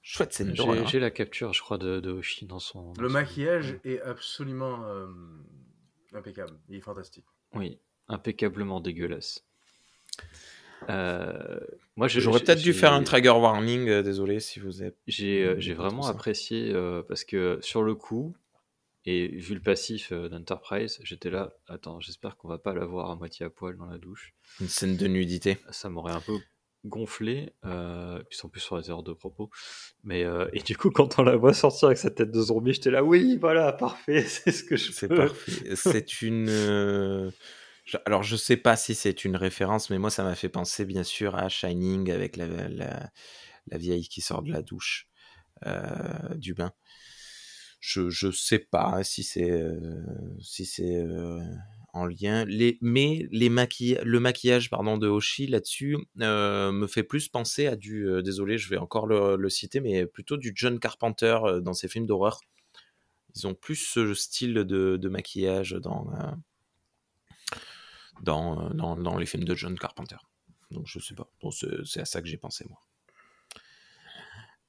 Chouette scène J'ai d'horreur. j'ai la capture, je crois, de, de Oshi dans son. dans Le son- maquillage est absolument euh, Impeccable. Il est fantastique. Oui, impeccablement dégueulasse. Euh, moi, J'aurais peut-être dû faire un trigger warning, euh, désolé si vous êtes. J'ai euh, vraiment apprécié parce que sur le coup, et vu le passif d'Enterprise, j'étais là, attends, j'espère qu'on va pas la voir à moitié à poil dans la douche. Une scène de nudité. Ça m'aurait un peu gonflé, euh, puis en plus sur les erreurs de propos. Mais euh, et du coup, quand on la voit sortir avec sa tête de zombie, j'étais là, oui, voilà, parfait, c'est ce que je C'est parfait. C'est une. Je- Alors, je sais pas si c'est une référence, mais moi, ça m'a fait penser, bien sûr, à Shining avec la, vieille qui sort de la douche euh, du bain. Je, je sais pas si c'est euh, si euh, en lien. Les, mais les le maquillage pardon, de Hoshi là-dessus me fait plus penser à du. désolé, je vais encore le, citer, mais plutôt du John Carpenter dans ses films d'horreur. Ils ont plus ce style de, de maquillage dans, dans, euh, dans, dans les films de John Carpenter. Donc je sais pas. Bon, c'est à ça que j'ai pensé moi.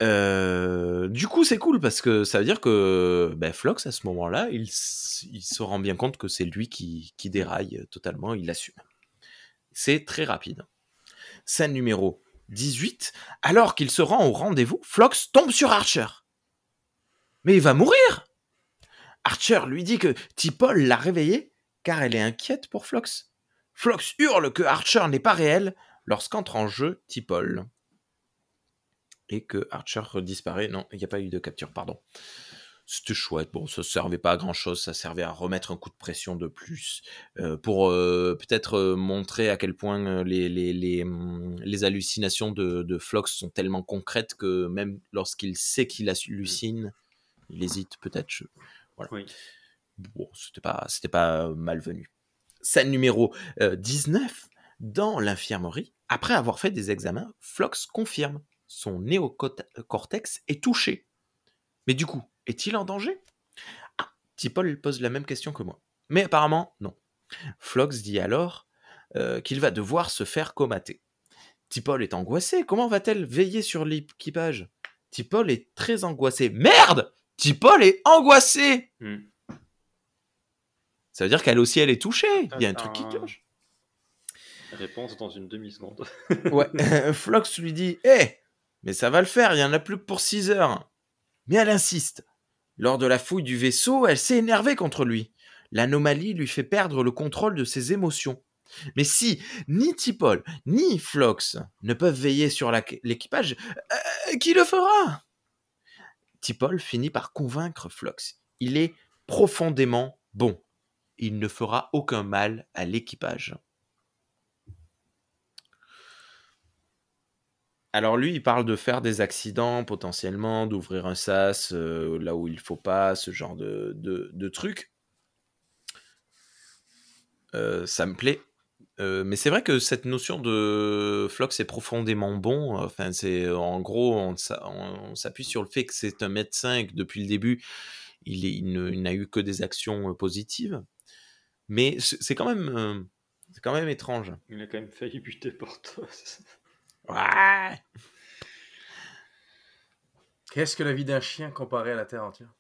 Euh, du coup, c'est cool parce que ça veut dire que ben, Flox, à ce moment-là, il, il se rend bien compte que c'est lui qui, qui déraille totalement, il l'assume. C'est très rapide. Scène numéro 18. Alors qu'il se rend au rendez-vous, Flox tombe sur Archer. Mais il va mourir Archer lui dit que Tipol l'a réveillé car elle est inquiète pour Flox. Flox hurle que Archer n'est pas réel lorsqu'entre en jeu Tipol. Et que Archer disparaît. Non, il n'y a pas eu de capture, pardon. C'était chouette. Bon, ça servait pas à grand chose. Ça servait à remettre un coup de pression de plus. euh, pour euh, peut-être euh, montrer à quel point les, les, les, hum, les hallucinations de, de Flox sont tellement concrètes que même lorsqu'il sait qu'il hallucine, il hésite peut-être. Oui. Bon, c'était pas, c'était pas malvenu. Scène numéro euh, 19. Dans l'infirmerie, après avoir fait des examens, Flox confirme son néocortex est touché. Mais du coup, est-il en danger? Ah, Tipol pose la même question que moi. Mais apparemment, non. Flox dit alors euh, qu'il va devoir se faire comater. Tipol est angoissée. Comment va-t-elle veiller sur l'équipage? Tipol est très angoissée. Merde Tipol est angoissée Hmm. Ça veut dire qu'elle aussi, elle est touchée. Il y a un truc qui cloche. Réponse dans une demi-seconde. Ouais. Flox lui dit Hé, mais ça va le faire, il y en a plus que pour 6 heures. Mais elle insiste. Lors de la fouille du vaisseau, elle s'est énervée contre lui. L'anomalie lui fait perdre le contrôle de ses émotions. Mais si ni Tipol ni Flox ne peuvent veiller sur l'équipage, euh, qui le fera? Tipol finit par convaincre Flox. Il est profondément bon. Il ne fera aucun mal à l'équipage. Alors lui, il parle de faire des accidents potentiellement, d'ouvrir un sas euh, là où il faut pas, ce genre de, de, de trucs. Euh, ça me plaît. Euh, mais c'est vrai que cette notion de Flox est profondément bon. Enfin, c'est en gros, on, s'a- on s'appuie sur le fait que c'est un médecin et que depuis le début, il, ne- n'a eu que des actions positives. Mais c'est c'est quand même, euh, c'est quand même étrange. Il a quand même failli buter Portos. Ouais. Qu'est-ce que la vie d'un chien comparé à la Terre entière?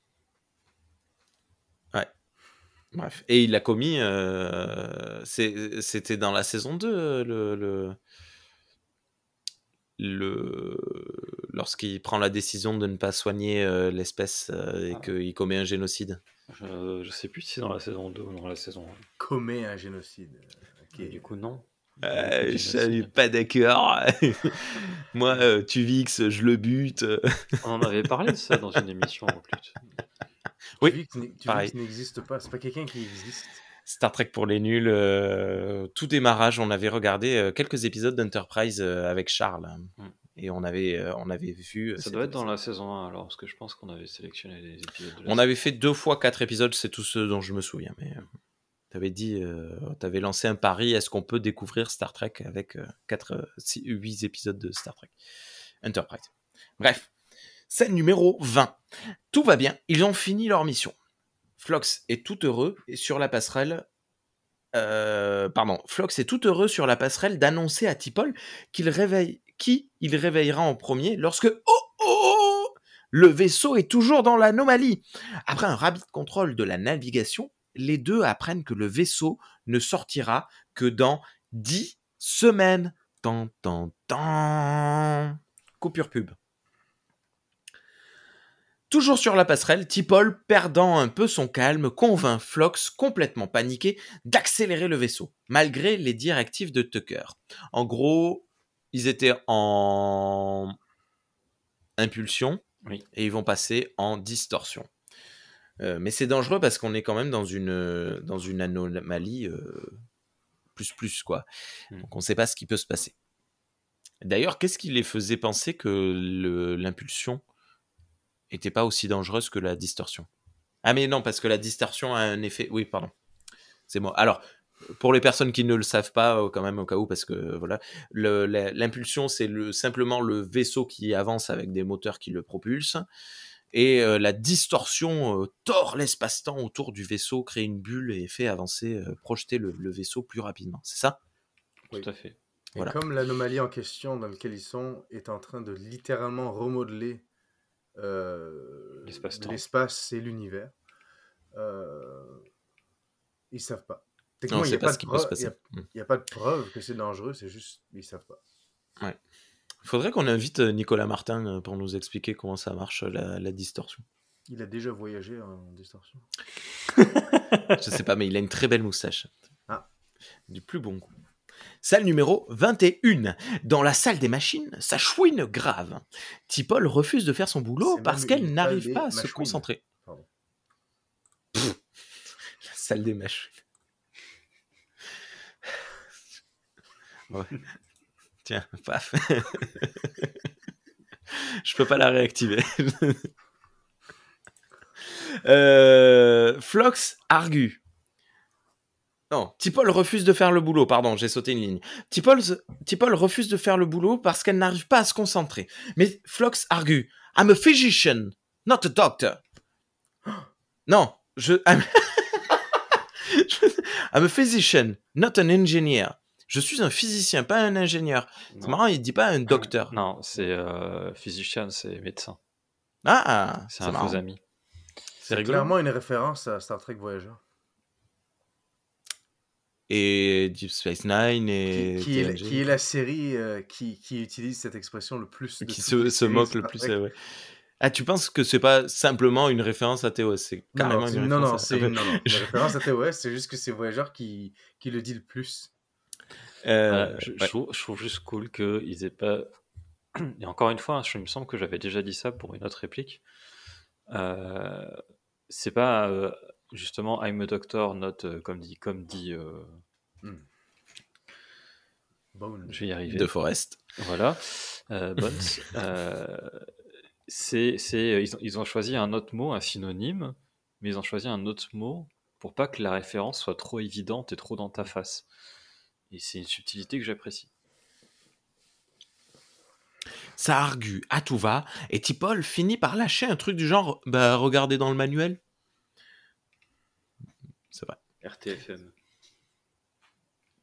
Bref, et il l'a commis, euh, c'est- c'était dans la saison 2, le, le, le- lorsqu'il prend la décision de ne pas soigner euh, l'espèce euh, et Ah. qu'il commet un génocide. Je, je sais plus si c'est dans la saison 2 ou dans la saison 1. Commet un génocide. Ok. Et du coup, non. Euh, je suis pas d'accord. Moi, euh, Tuvix, je le bute. On en avait parlé de ça dans une émission en plus. Oui, Tu vis que n'est- tu vis pareil. que ça n'existe pas. C'est pas quelqu'un qui existe. Star Trek pour les nuls, euh, tout démarrage, on avait regardé euh, quelques épisodes d'Enterprise euh, avec Charles. Mm. Et on avait, euh, on avait vu. Ça doit être dans la saison 1 alors, parce que je pense qu'on avait sélectionné les épisodes de la On avait fait deux fois quatre épisodes, c'est tout ce dont je me souviens. Mais tu avais dit, tu avais lancé un pari est-ce qu'on peut découvrir Star Trek avec euh, quatre, euh, six- huit épisodes de Star Trek? Enterprise. Bref, scène numéro 20. Tout va bien, ils ont fini leur mission. Flox est tout heureux et sur la passerelle. euh, pardon, Flox est tout heureux sur la passerelle d'annoncer à Tipol qu'il réveille, qui il réveillera en premier lorsque oh, oh, oh, le vaisseau est toujours dans l'anomalie. Après un rapide contrôle de la navigation, les deux apprennent que le vaisseau ne sortira que dans 10 semaines. Tan, tan, tan. Coupure pub. Toujours sur la passerelle, Tipol, perdant un peu son calme, convainc Flox, complètement paniqué, d'accélérer le vaisseau, malgré les directives de Tucker. En gros, ils étaient en impulsion Oui. et ils vont passer en distorsion. Euh, mais c'est dangereux parce qu'on est quand même dans une, dans une anomalie euh, plus plus quoi. Mm. Donc on ne sait pas ce qui peut se passer. D'ailleurs, qu'est-ce qui les faisait penser que l'impulsion était pas aussi dangereuse que la distorsion? Ah mais non, parce que la distorsion a un effet... Oui, pardon. C'est moi. Alors, pour les personnes qui ne le savent pas, euh, quand même, au cas où, parce que voilà, l'impulsion, c'est le, simplement le vaisseau qui avance avec des moteurs qui le propulsent. Et euh, la distorsion euh, tord l'espace-temps autour du vaisseau, crée une bulle et fait avancer, euh, projeter le, le vaisseau plus rapidement. C'est ça? Oui. Tout à fait. Et Voilà. comme l'anomalie en question dans laquelle ils sont est en train de littéralement remodeler euh, L'espace-temps. l'espace et l'univers, euh, ils savent pas. Techniquement, ne il n'y a, pas pas ce de qui peut se preuve- il y passer. a- y a pas de preuve que c'est dangereux, c'est juste ils savent pas. Il faudrait qu'on invite euh, Nicolas Martin euh, pour nous expliquer comment ça marche euh, la, la distorsion. Il a déjà voyagé en distorsion. Je sais pas, mais il a une très belle moustache. Ah. Du plus bon goût. Salle numéro 21. Dans la salle des machines, ça chouine grave. Tipol refuse de faire son boulot parce qu'elle n'arrive pas à se concentrer. Pardon. La salle des machines. Tiens, paf. Je peux pas la réactiver. Euh, Flox argue. Non, Tipol refuse de faire le boulot. Pardon, j'ai sauté une ligne. Tipol, refuse de faire le boulot parce qu'elle n'arrive pas à se concentrer. Mais Flox argue. I'm a physician, not a doctor. Non, je. I'm a physician, not an engineer. Je suis un physicien, pas un ingénieur. C'est Non. marrant, il dit pas un docteur. Non, c'est euh, physicien, c'est médecin. Ah, C'est un marrant. faux ami. C'est. Clairement une référence à Star Trek Voyager. Et Deep Space Nine et Qui, qui est, la- TNG. qui est la série euh, qui, qui utilise cette expression le plus. de qui se, moque le plus. Ouais. Ah, tu penses que c'est pas simplement une référence à TOS, c'est Non, carrément non, c'est- une non, non, référence à- c'est Ah, non, non, une référence à TOS, c'est juste que c'est Voyager qui, qui le dit le plus. Euh, Voilà, je, trouve, je trouve juste cool qu'ils aient pas. Et encore une fois, hein, je, il me semble que j'avais déjà dit ça pour une autre réplique. Euh, c'est pas euh, justement I'm a doctor, not euh, comme dit, comme dit. euh, Bone. je vais y arriver. De Forest. Voilà. Euh. Euh, c'est, c'est, ils, ont, ils ont choisi un autre mot, un synonyme, mais ils ont choisi un autre mot pour pas que la référence soit trop évidente et trop dans ta face. Et c'est une subtilité que j'apprécie. Ça argue à tout va, et Tipol finit par lâcher un truc du genre Bah, regardez dans le manuel. C'est vrai. RTFM.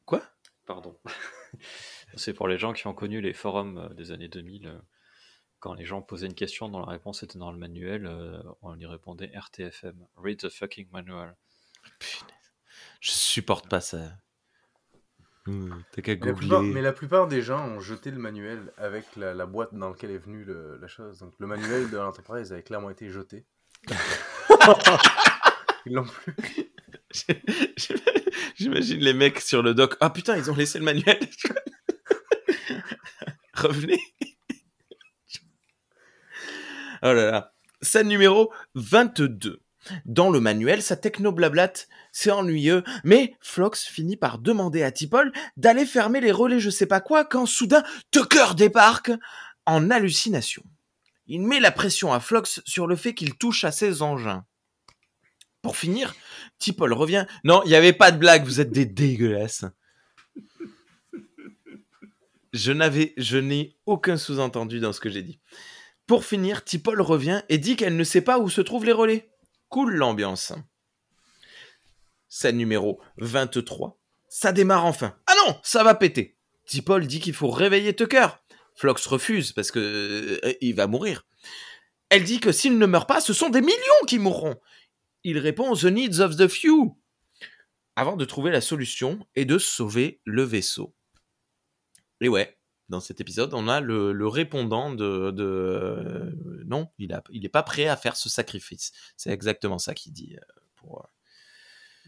Quoi? Pardon. c'est pour les gens qui ont connu les forums euh, des années 2000. euh, Quand les gens posaient une question dont la réponse était dans le manuel, euh, on lui répondait RTFM. Read the fucking manual. Je supporte pas ça. T'as qu'à Mais la, plupart, googler. mais la plupart des gens ont jeté le manuel avec la, la boîte dans laquelle est venue le- la chose. Donc le manuel de l'entreprise avait clairement été jeté. Ils l'ont plus. J'imagine les mecs sur le dock. Ah putain, ils ont laissé le manuel. Revenez. Oh là là. Scène numéro 22. Dans le manuel, sa techno-blablate, c'est ennuyeux, mais Flox finit par demander à Tipol d'aller fermer les relais je sais pas quoi quand soudain Tucker débarque en hallucination. Il met la pression à Flox sur le fait qu'il touche à ses engins. Pour finir, Tipol revient. Non, il n'y avait pas de blague, vous êtes des dégueulasses. Je n'avais, je n'ai aucun sous-entendu dans ce que j'ai dit. Pour finir, Tipol revient et dit qu'elle ne sait pas où se trouvent les relais. Cool l'ambiance. Scène numéro 23. Ça démarre enfin. Ah non, ça va péter. Tipol dit qu'il faut réveiller Tucker. Flox refuse parce que euh, il va mourir. Elle dit que s'il ne meurt pas, ce sont des millions qui mourront. Il répond The needs of the few. avant de trouver la solution et de sauver le vaisseau. Et ouais, dans cet épisode, on a le, le répondant de... de euh, non, il n'est il pas prêt à faire ce sacrifice. C'est exactement ça qu'il dit, euh, pour,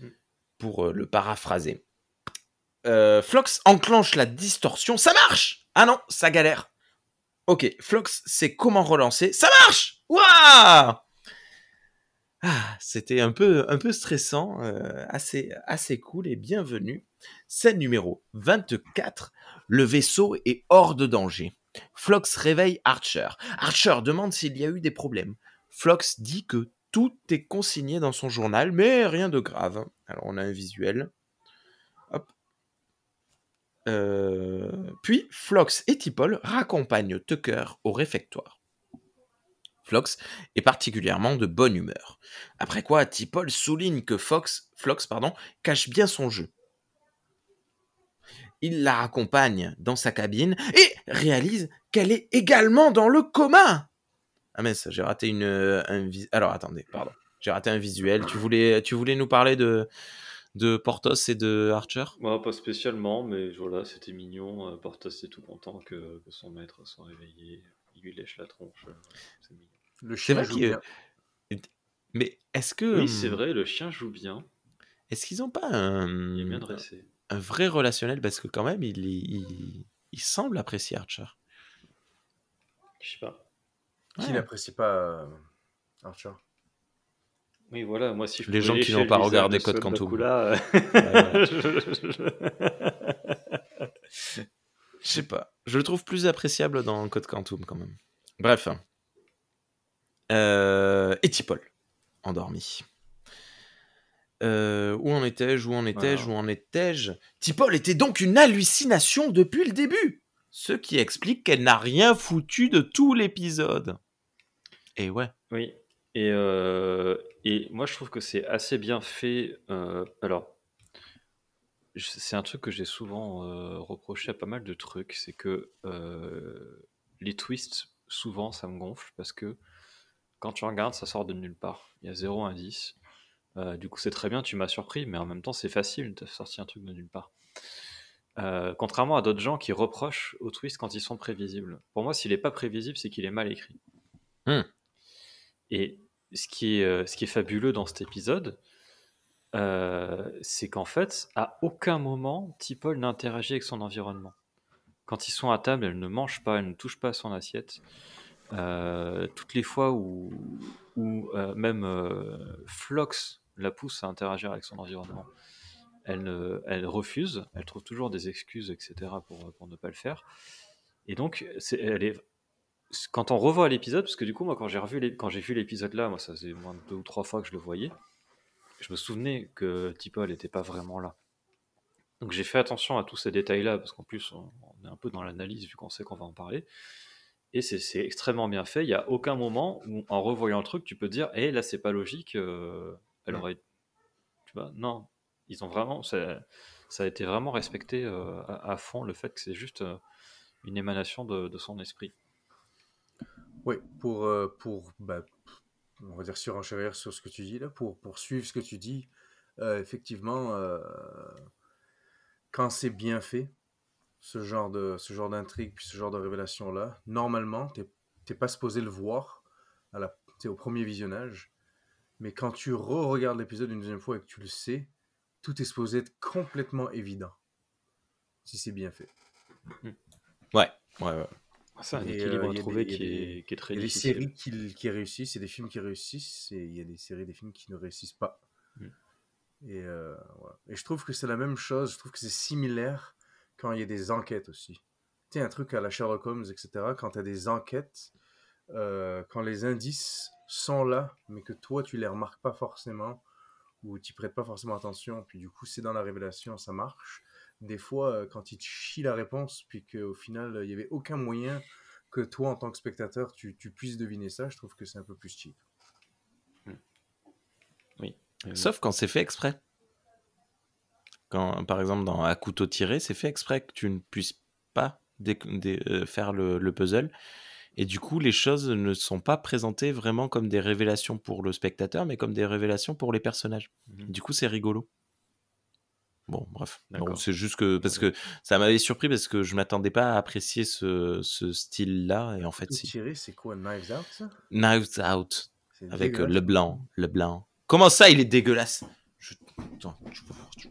euh, pour euh, le paraphraser. Euh, Flox enclenche la distorsion. Ça marche Ah non, ça galère. Ok, Flox sait comment relancer. Ça marche Waouh ah, C'était un peu, un peu stressant, euh, assez, assez cool et bienvenue. Scène numéro 24. Le vaisseau est hors de danger. Flox réveille Archer. Archer demande s'il y a eu des problèmes. Flox dit que tout est consigné dans son journal, mais rien de grave. Alors on a un visuel. Hop. Euh, Puis Flox et Tipol raccompagnent Tucker au réfectoire. Flox est particulièrement de bonne humeur. Après quoi, Tipol souligne que Fox, Flox pardon, cache bien son jeu. Il la raccompagne dans sa cabine et réalise qu'elle est également dans le coma. Ah ça, j'ai raté une euh, un Alors attendez, pardon. J'ai raté un visuel. Tu voulais tu voulais nous parler de de Portos et de Archer? Moi, pas spécialement, mais voilà, c'était mignon. Euh, Portos est tout content que, que son maître soit réveillé. Il lui lèche la tronche. euh, C'est mignon. Le C'est chien vrai joue bien. Mais est-ce que Oui, c'est vrai, le chien joue bien. Est-ce qu'ils ont pas un, Il est bien dressé. un vrai relationnel? Parce que quand même il, il, il semble apprécier Archer. Je sais pas. Qui Ouais. n'apprécie pas euh, Archer? Oui, voilà, moi, si je Les gens qui n'ont pas regardé de Code Quantum. Bakula, euh, Je sais pas. Je le trouve plus appréciable dans Code Quantum quand même. Bref. Euh, et Tipol, endormi. Euh, où en étais-je Où en étais-je Voilà. Où en étais-je? Tipol était donc une hallucination depuis le début. Ce qui explique qu'elle n'a rien foutu de tout l'épisode. Et ouais. Oui, et, euh, et moi je trouve que c'est assez bien fait. euh, alors, c'est un truc que j'ai souvent reproché à pas mal de trucs, c'est que les twists, souvent ça me gonfle parce que quand tu regardes, ça sort de nulle part. Il y a zéro indice. Euh, du coup, c'est très bien, tu m'as surpris, mais en même temps, c'est facile de sortir un truc de nulle part. Euh, contrairement à d'autres gens qui reprochent aux twists quand ils sont prévisibles. Pour moi, s'il n'est pas prévisible, c'est qu'il est mal écrit. Hmm. Et ce qui est, euh, ce qui est fabuleux dans cet épisode, euh, c'est qu'en fait, à aucun moment, Tipol n'interagit avec son environnement. Quand ils sont à table, elle ne mange pas, elle ne touche pas à son assiette. Euh, toutes les fois où, euh, même euh, Flox la pousse à interagir avec son environnement, elle, refuse, elle trouve toujours des excuses, etc., pour, ne pas le faire. Et donc, quand on revoit l'épisode, parce que du coup, moi, quand j'ai, vu l'épisode là, moi, ça faisait moins de deux ou trois fois que je le voyais, je me souvenais que Tipol n'était pas vraiment là. Donc j'ai fait attention à tous ces détails-là, parce qu'en plus, on est un peu dans l'analyse, vu qu'on sait qu'on va en parler. Et c'est, extrêmement bien fait. Il n'y a aucun moment où, en revoyant le truc, tu peux dire, hé, là, c'est pas logique, euh, elle aurait. Tu vois, non. Ils ont vraiment. Ça, ça a été vraiment respecté euh, à, à fond, le fait que c'est juste euh, une émanation de, de son esprit. Oui, pour, pour bah, on va dire surenchérir sur ce que tu dis là, pour, pour suivre ce que tu dis, effectivement, quand c'est bien fait, ce genre de ce genre d'intrigue puis ce genre de révélation là, normalement, t'es t'es pas supposé le voir à la, au premier visionnage, mais quand tu re-regardes l'épisode une deuxième fois et que tu le sais, tout est supposé être complètement évident si c'est bien fait. Ouais, ouais, ouais. C'est un Et, équilibre euh, à trouver des- qui, des- est, qui est très Il y a des séries qui, qui réussissent, il y a des films qui réussissent, et il y a des séries, des films qui ne réussissent pas. Mm. Et, euh, et je trouve que c'est la même chose, je trouve que c'est similaire quand il y a des enquêtes aussi. Tu sais, un truc à la Sherlock Holmes, etc., quand tu as des enquêtes, euh, quand les indices sont là, mais que toi, tu les remarques pas forcément, ou tu prêtes pas forcément attention, puis du coup, c'est dans la révélation, ça marche. Des fois, euh, quand ils te chient la réponse, puis qu'au final, il n'y avait aucun moyen que toi, en tant que spectateur, tu, tu puisses deviner ça, je trouve que c'est un peu plus cheap. Euh, Sauf quand c'est fait exprès. Quand, par exemple, dans À couteau tiré, c'est fait exprès que tu ne puisses pas euh, faire le, le puzzle. Et du coup, les choses ne sont pas présentées vraiment comme des révélations pour le spectateur, mais comme des révélations pour les personnages. Mhm. Du coup, c'est rigolo. Bon, bref. C'est juste que parce que ça m'avait surpris parce que je m'attendais pas à apprécier ce, ce style-là et en fait tiré, c'est quoi Knives Out, ça? Knives Out avec euh, le blanc, le blanc. Comment ça, il est dégueulasse? Je- Attends, tu-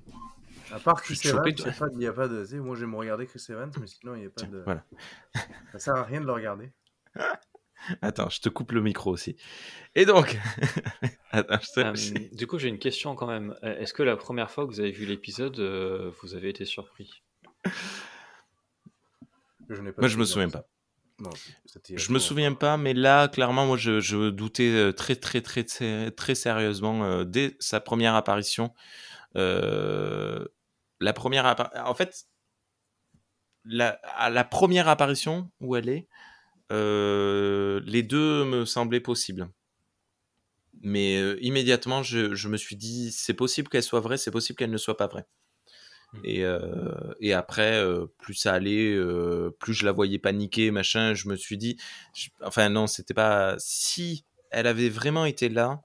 À part Chris Evans, il y a pas- il n'y a pas de. tu sais, moi, j'aime regarder Chris Evans, mais sinon, il n'y a pas Tiens, de. voilà. Ça sert à rien de le regarder. Attends, je te coupe le micro aussi. Et donc, attends, je te- Euh, du coup, j'ai une question quand même. Euh, Est-ce que la première fois que vous avez vu l'épisode, euh, vous avez été surpris? Je n'ai pas moi je me souviens pas. Non, Je me souviens pas, mais là, clairement, moi, je, je doutais euh, très, très, très, très, très sérieusement euh, dès sa première apparition. Euh, la première En fait, la, à la première apparition où elle est, euh, les deux me semblaient possibles. Mais euh, immédiatement, je, je me suis dit, c'est possible qu'elle soit vraie, c'est possible qu'elle ne soit pas vraie. Et, euh, et après, plus ça allait, plus je la voyais paniquer, machin, je me suis dit, je- enfin non, c'était pas... Si elle avait vraiment été là,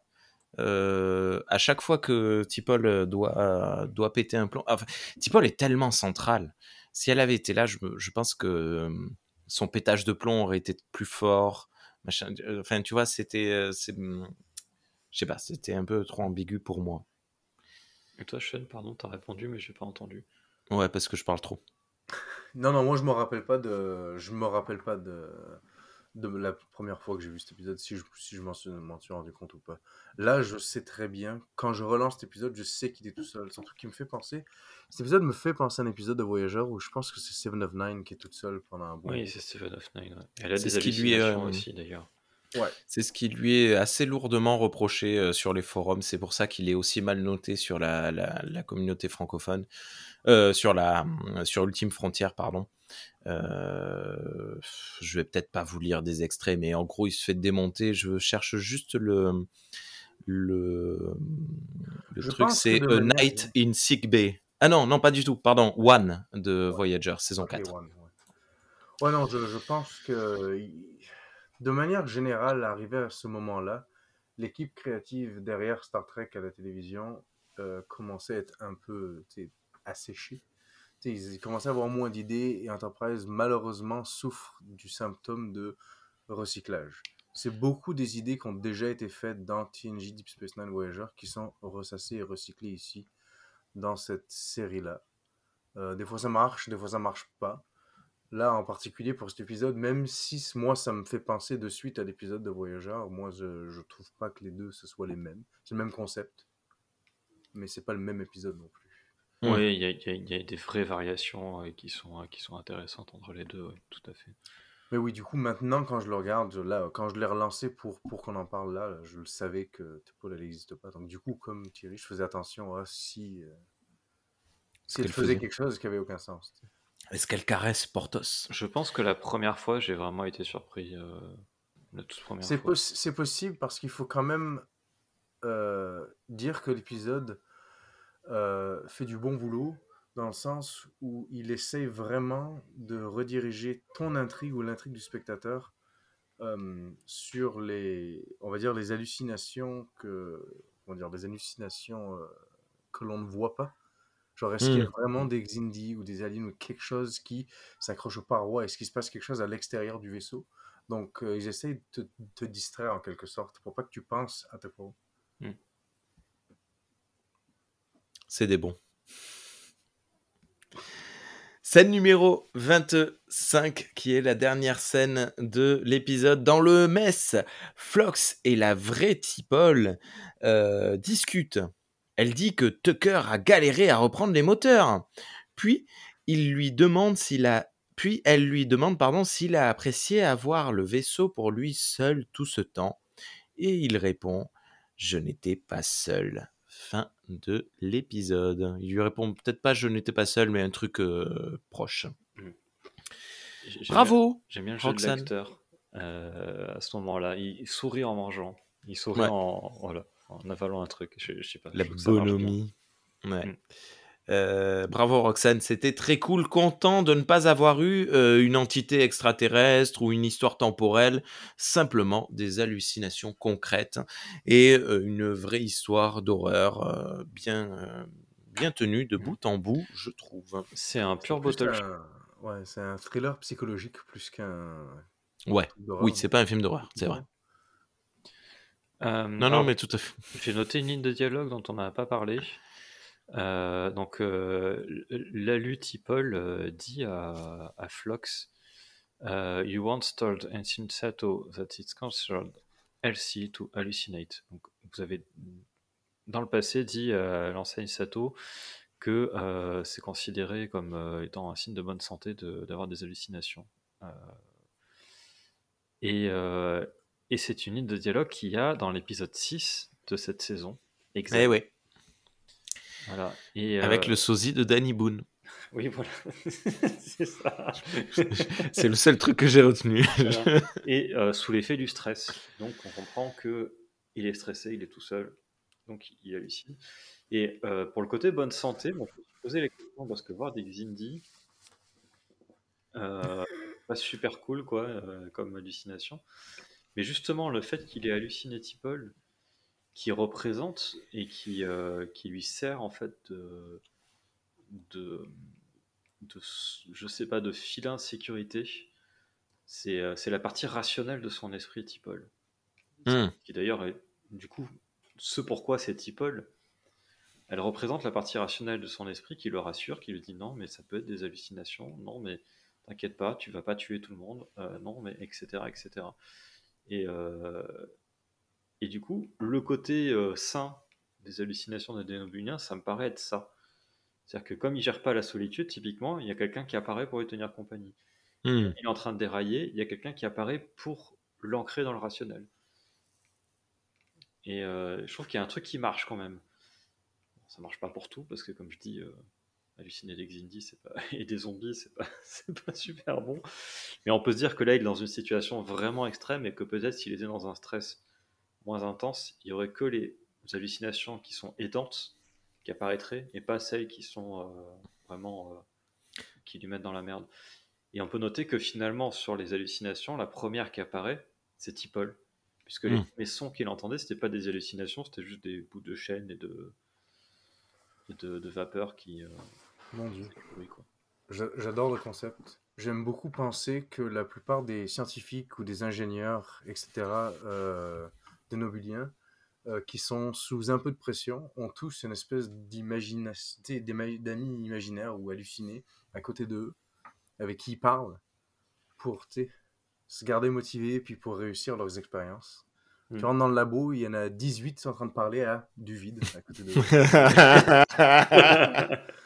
euh, à chaque fois que Tipol doit, doit péter un plomb, enfin, Tipol est tellement central. Si elle avait été là, je, pense que euh, son pétage de plomb aurait été plus fort. Machin. Euh, Enfin, tu vois, c'était... euh, c'est- Je sais pas, c'était un peu trop ambigu pour moi. Et toi, Sean, pardon, t'as répondu, mais j'ai pas entendu. Ouais, parce que je parle trop. Non, non, moi, je me rappelle pas de. Je me rappelle pas de. De la première fois que j'ai vu cet épisode, si je, si je m'en suis, rendu compte ou pas. Là, je sais très bien. Quand je relance cet épisode, je sais qu'il est tout seul. C'est un truc qui me fait penser. Cet épisode me fait penser à un épisode de Voyageur où je pense que c'est Seven of Nine qui est toute seule pendant un bon Oui, c'est Seven of Nine. ouais. Elle a des ce qui lui est, hallucinations euh, aussi, d'ailleurs. C'est ce qui lui est assez lourdement reproché euh, sur les forums. C'est pour ça qu'il est aussi mal noté sur la, la, la communauté francophone, euh, sur la sur Ultime Frontière, pardon. Euh, je vais peut-être pas vous lire des extraits, mais en gros, il se fait démonter. Je cherche juste le le le truc. C'est A Night in Sick Bay. Ah non, non, pas du tout. Pardon, One de Voyager, saison Ok, 4. ouais, ouais. Ouais, non, je, je pense que de manière générale, arrivé à ce moment-là, l'équipe créative derrière Star Trek à la télévision euh, commençait à être un peu asséchée. Ils commençaient à avoir moins d'idées et Enterprise, malheureusement, souffre du symptôme de recyclage. C'est beaucoup des idées qui ont déjà été faites dans TNG Deep Space Nine Voyager qui sont ressassées et recyclées ici, dans cette série-là. Euh, des fois ça marche, des fois ça marche pas. Là, en particulier pour cet épisode, même si moi ça me fait penser de suite à l'épisode de Voyageur, moi je, je trouve pas que les deux ce soit les mêmes. C'est le même concept, mais c'est pas le même épisode non plus. Oui, il y a, il y y a des vraies variations euh, qui, sont, euh, qui sont intéressantes entre les deux, ouais, tout à fait. Mais oui, du coup, maintenant quand je le regarde, là, quand je l'ai relancé pour, pour qu'on en parle là, là, je le savais que Paul elle n'existe pas. Donc du coup, comme Thierry, je faisais attention à si, euh, si elle faisait faisait. quelque chose qui avait aucun sens. Est-ce qu'elle caresse Portos Je pense que la première fois, j'ai vraiment été surpris. euh, la toute première C'est fois. possi- c'est possible parce qu'il faut quand même euh, dire que l'épisode euh, fait du bon boulot dans le sens où il essaie vraiment de rediriger ton intrigue ou l'intrigue du spectateur euh, sur les, on va dire, les hallucinations que, comment dire, des hallucinations euh, que l'on ne voit pas. Genre, est-ce qu'il y a Mm. vraiment des Xindi ou des aliens ou quelque chose qui s'accroche aux parois Est-ce qu'il se passe quelque chose à l'extérieur du vaisseau? Donc, euh, ils essayent de te, te distraire en quelque sorte pour pas que tu penses à tes propos. C'est des bons. Scène numéro 25, qui est la dernière scène de l'épisode. Dans le mess, Flox et la vraie Tipol euh, discutent. Elle dit que Tucker a galéré à reprendre les moteurs. Puis, il lui demande s'il a... Puis elle lui demande pardon s'il a apprécié avoir le vaisseau pour lui seul tout ce temps. Et il répond Je n'étais pas seul. Fin de l'épisode. Il lui répond peut-être pas je n'étais pas seul, mais un truc euh, proche. Bien- Bravo J'aime bien le jeu de l'acteur euh, à ce moment-là. Il sourit en mangeant. Il sourit Ouais. en, voilà, en avalant un truc. Je, je sais pas. La je bonhomie. Ouais. Mm. Euh, bravo Roxane, c'était très cool, content de ne pas avoir eu euh, une entité extraterrestre ou une histoire temporelle, simplement des hallucinations concrètes et euh, une vraie histoire d'horreur euh, bien, euh, bien tenu de bout en bout, je trouve. C'est un pur bottle un... Ouais, c'est un thriller psychologique plus qu'un Ouais, oui, c'est pas un film d'horreur, c'est vrai. Euh, Non, non, mais tout à fait. J'ai noté une ligne de dialogue dont on n'a pas parlé. Euh, donc, euh, Lalu Tipol euh, dit à, à Flox You once told Ancient Sato that it's considered healthy to hallucinate. Donc, vous avez dans le passé dit à l'enseigne Sato que c'est considéré comme étant un signe de bonne santé de- d'avoir des hallucinations. Et et c'est une ligne de dialogue qu'il y a dans l'épisode 6 de cette saison. Exact. Eh ouais, Voilà. Et, euh, avec le sosie de Danny Boone. Oui, voilà. c'est ça. C'est le seul truc que j'ai retenu. Voilà. Et euh, sous l'effet du stress. Donc, on comprend que il est stressé, il est tout seul. Donc, il hallucine. Et euh, pour le côté bonne santé, bon, je me posé les questions parce que voir des Xindi, pas super cool, quoi, comme hallucination. Mais justement, le fait qu'il ait halluciné Tipol, qui représente et qui, euh, qui lui sert en fait de, de, de, je sais pas, de filin sécurité, c'est euh, c'est la partie rationnelle de son esprit Tipol. Hmm. Qui d'ailleurs est, du coup, ce pourquoi c'est Tipol, elle représente la partie rationnelle de son esprit qui le rassure, qui lui dit non, mais ça peut être des hallucinations, non, mais t'inquiète pas, tu vas pas tuer tout le monde, euh, non, mais etc. etc. Et, euh, et du coup, le côté euh, sain des hallucinations des dénobuliens, ça me paraît être ça. C'est-à-dire que comme il gère pas la solitude, typiquement, il y a quelqu'un qui apparaît pour lui tenir compagnie. Hmm. Il est en train de dérailler, il y a quelqu'un qui apparaît pour l'ancrer dans le rationnel. Et euh, je trouve qu'il y a un truc qui marche quand même. Bon, ça marche pas pour tout, parce que comme je dis, euh, halluciner des Xindi c'est pas... et des zombies, c'est pas... pas super bon. Mais on peut se dire que là, il est dans une situation vraiment extrême et que peut-être s'il était dans un stress moins intense, il y aurait que les hallucinations qui sont aidantes qui apparaîtraient et pas celles qui sont euh, vraiment euh, qui lui mettent dans la merde. Et on peut noter que finalement, sur les hallucinations, la première qui apparaît, c'est Tipol. Puisque les, Mm. les sons qu'il entendait, c'était pas des hallucinations, c'était juste des bouts de chaîne et de, et de, de vapeur qui. euh, Mon dieu. J'adore le concept. J'aime beaucoup penser que la plupart des scientifiques ou des ingénieurs, etc., euh, des nobiliens, euh, qui sont sous un peu de pression, ont tous une espèce d'amis imaginaires ou hallucinés à côté d'eux, avec qui ils parlent, pour se garder motivés puis pour réussir leurs expériences. Tu rentres dans le labo, il y en a 18 qui sont en train de parler à du vide à côté d'eux.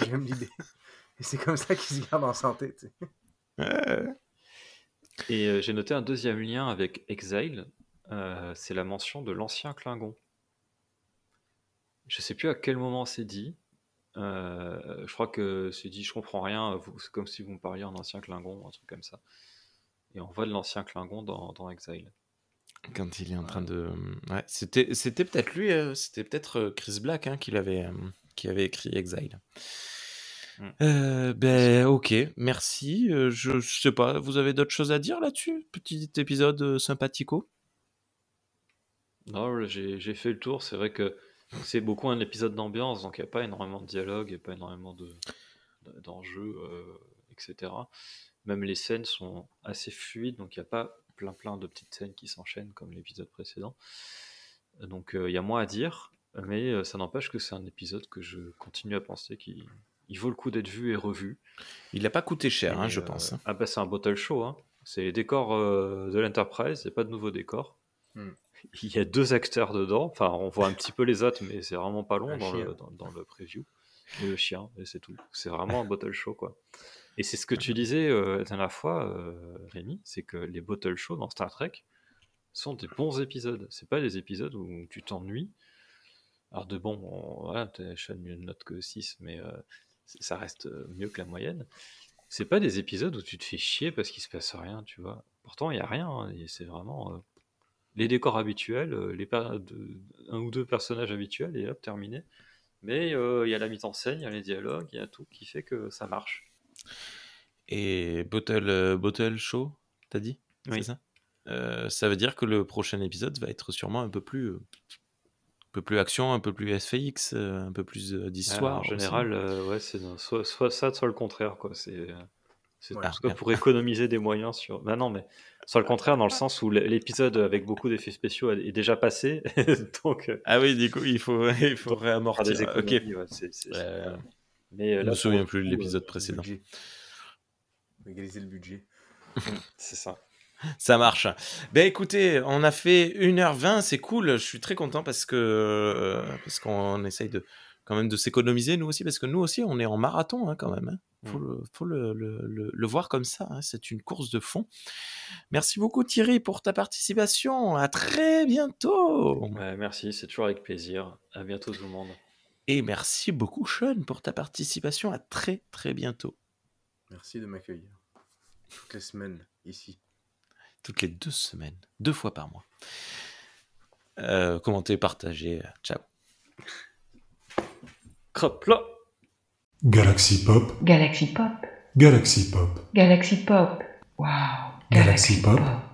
J'aime l'idée. Et c'est comme ça qu'ils se gardent en santé. tu sais. Et euh, j'ai noté un deuxième lien avec Exile, euh, c'est la mention de l'ancien Klingon. Je sais plus à quel moment c'est dit. Euh, je crois que c'est dit je comprends rien, vous- c'est comme si vous me parliez en ancien Klingon, un truc comme ça. Et on voit de l'ancien Klingon dans, dans Exile. Quand il est en train de. Ouais, c'était, c'était peut-être lui, euh, c'était peut-être Chris Black hein, qui, l'avait, euh, qui avait écrit Exile. Mm. Euh, ben, ok, merci. Euh, je, je sais pas, vous avez d'autres choses à dire là-dessus? Petit épisode euh, sympathico? Non, j'ai fait le tour. C'est vrai que c'est beaucoup un épisode d'ambiance, donc il n'y a pas énormément de dialogue, il n'y a pas énormément de- de- d'enjeux, etc. Même les scènes sont assez fluides, donc il n'y a pas plein plein de petites scènes qui s'enchaînent comme l'épisode précédent. Donc il y a moins à dire, mais euh, ça n'empêche que c'est un épisode que je continue à penser qu'il il vaut le coup d'être vu et revu. Il n'a pas coûté cher, hein, je euh, pense. hein. Ah bah c'est un bottle show, hein. c'est les décors euh, de l'Enterprise, c'est pas de nouveaux décors. Hmm. Il y a deux acteurs dedans, enfin on voit un petit peu les autres, mais c'est vraiment pas long dans le, dans, dans le preview. Et le chien, et c'est tout. C'est vraiment un bottle show quoi. Et c'est ce que tu disais euh, la dernière fois, euh, Rémi, c'est que les bottle shows dans Star Trek sont des bons épisodes. C'est pas des épisodes où tu t'ennuies. Alors de bon, on- voilà, Sean mieux de note que 6, mais euh, ça reste euh, mieux que la moyenne. C'est pas des épisodes où tu te fais chier parce qu'il se passe rien, tu vois. Pourtant, il y a rien, hein, c'est vraiment euh, les décors habituels, les de- un ou deux personnages habituels, et hop, terminé. Mais euh, il y a la mise en scène, il y a les dialogues, il y a tout qui fait que ça marche. Et Bottle, Bottle Show, t'as dit? Oui. C'est ça? Ça veut dire que le prochain épisode va être sûrement un peu plus peu plus action, un peu plus SFX, euh, un peu plus euh, Ah, d'histoire. en général, euh, ouais, c'est soit, soit ça, soit le contraire, quoi. C'est c'est Ouais. tout ça Ah, pour économiser des moyens sur. Bah non, mais soit le contraire dans le sens où l'épisode avec beaucoup d'effets spéciaux est déjà passé, donc Ah oui, du coup, il faut, il faut réamortir. des Ok. ouais, c'est- c'est- c'est- Euh, voilà. Mais euh, Je là, me souviens le plus de l'épisode euh, précédent. Budget. Égaliser le budget. c'est ça. Ça marche. Ben écoutez, on a fait 1h20, c'est cool. Je suis très content parce que euh, parce qu'on essaye de quand même de s'économiser nous aussi parce que nous aussi on est en marathon hein, quand même. hein. Faut, Mm. le, faut le, le- le- le voir comme ça. hein. C'est une course de fond. Merci beaucoup Thierry pour ta participation. À très bientôt. Ouais, merci, c'est toujours avec plaisir. À bientôt tout le monde. Et merci beaucoup Sean pour ta participation. À très très bientôt. Merci de m'accueillir. Toutes les semaines, ici. Toutes les deux semaines, deux fois par mois. Euh, commentez, partagez. Ciao. Crop là. Galaxy Pop, Galaxy Pop. Galaxy Pop, Galaxy Pop. Wow. Galaxy Pop. Pop.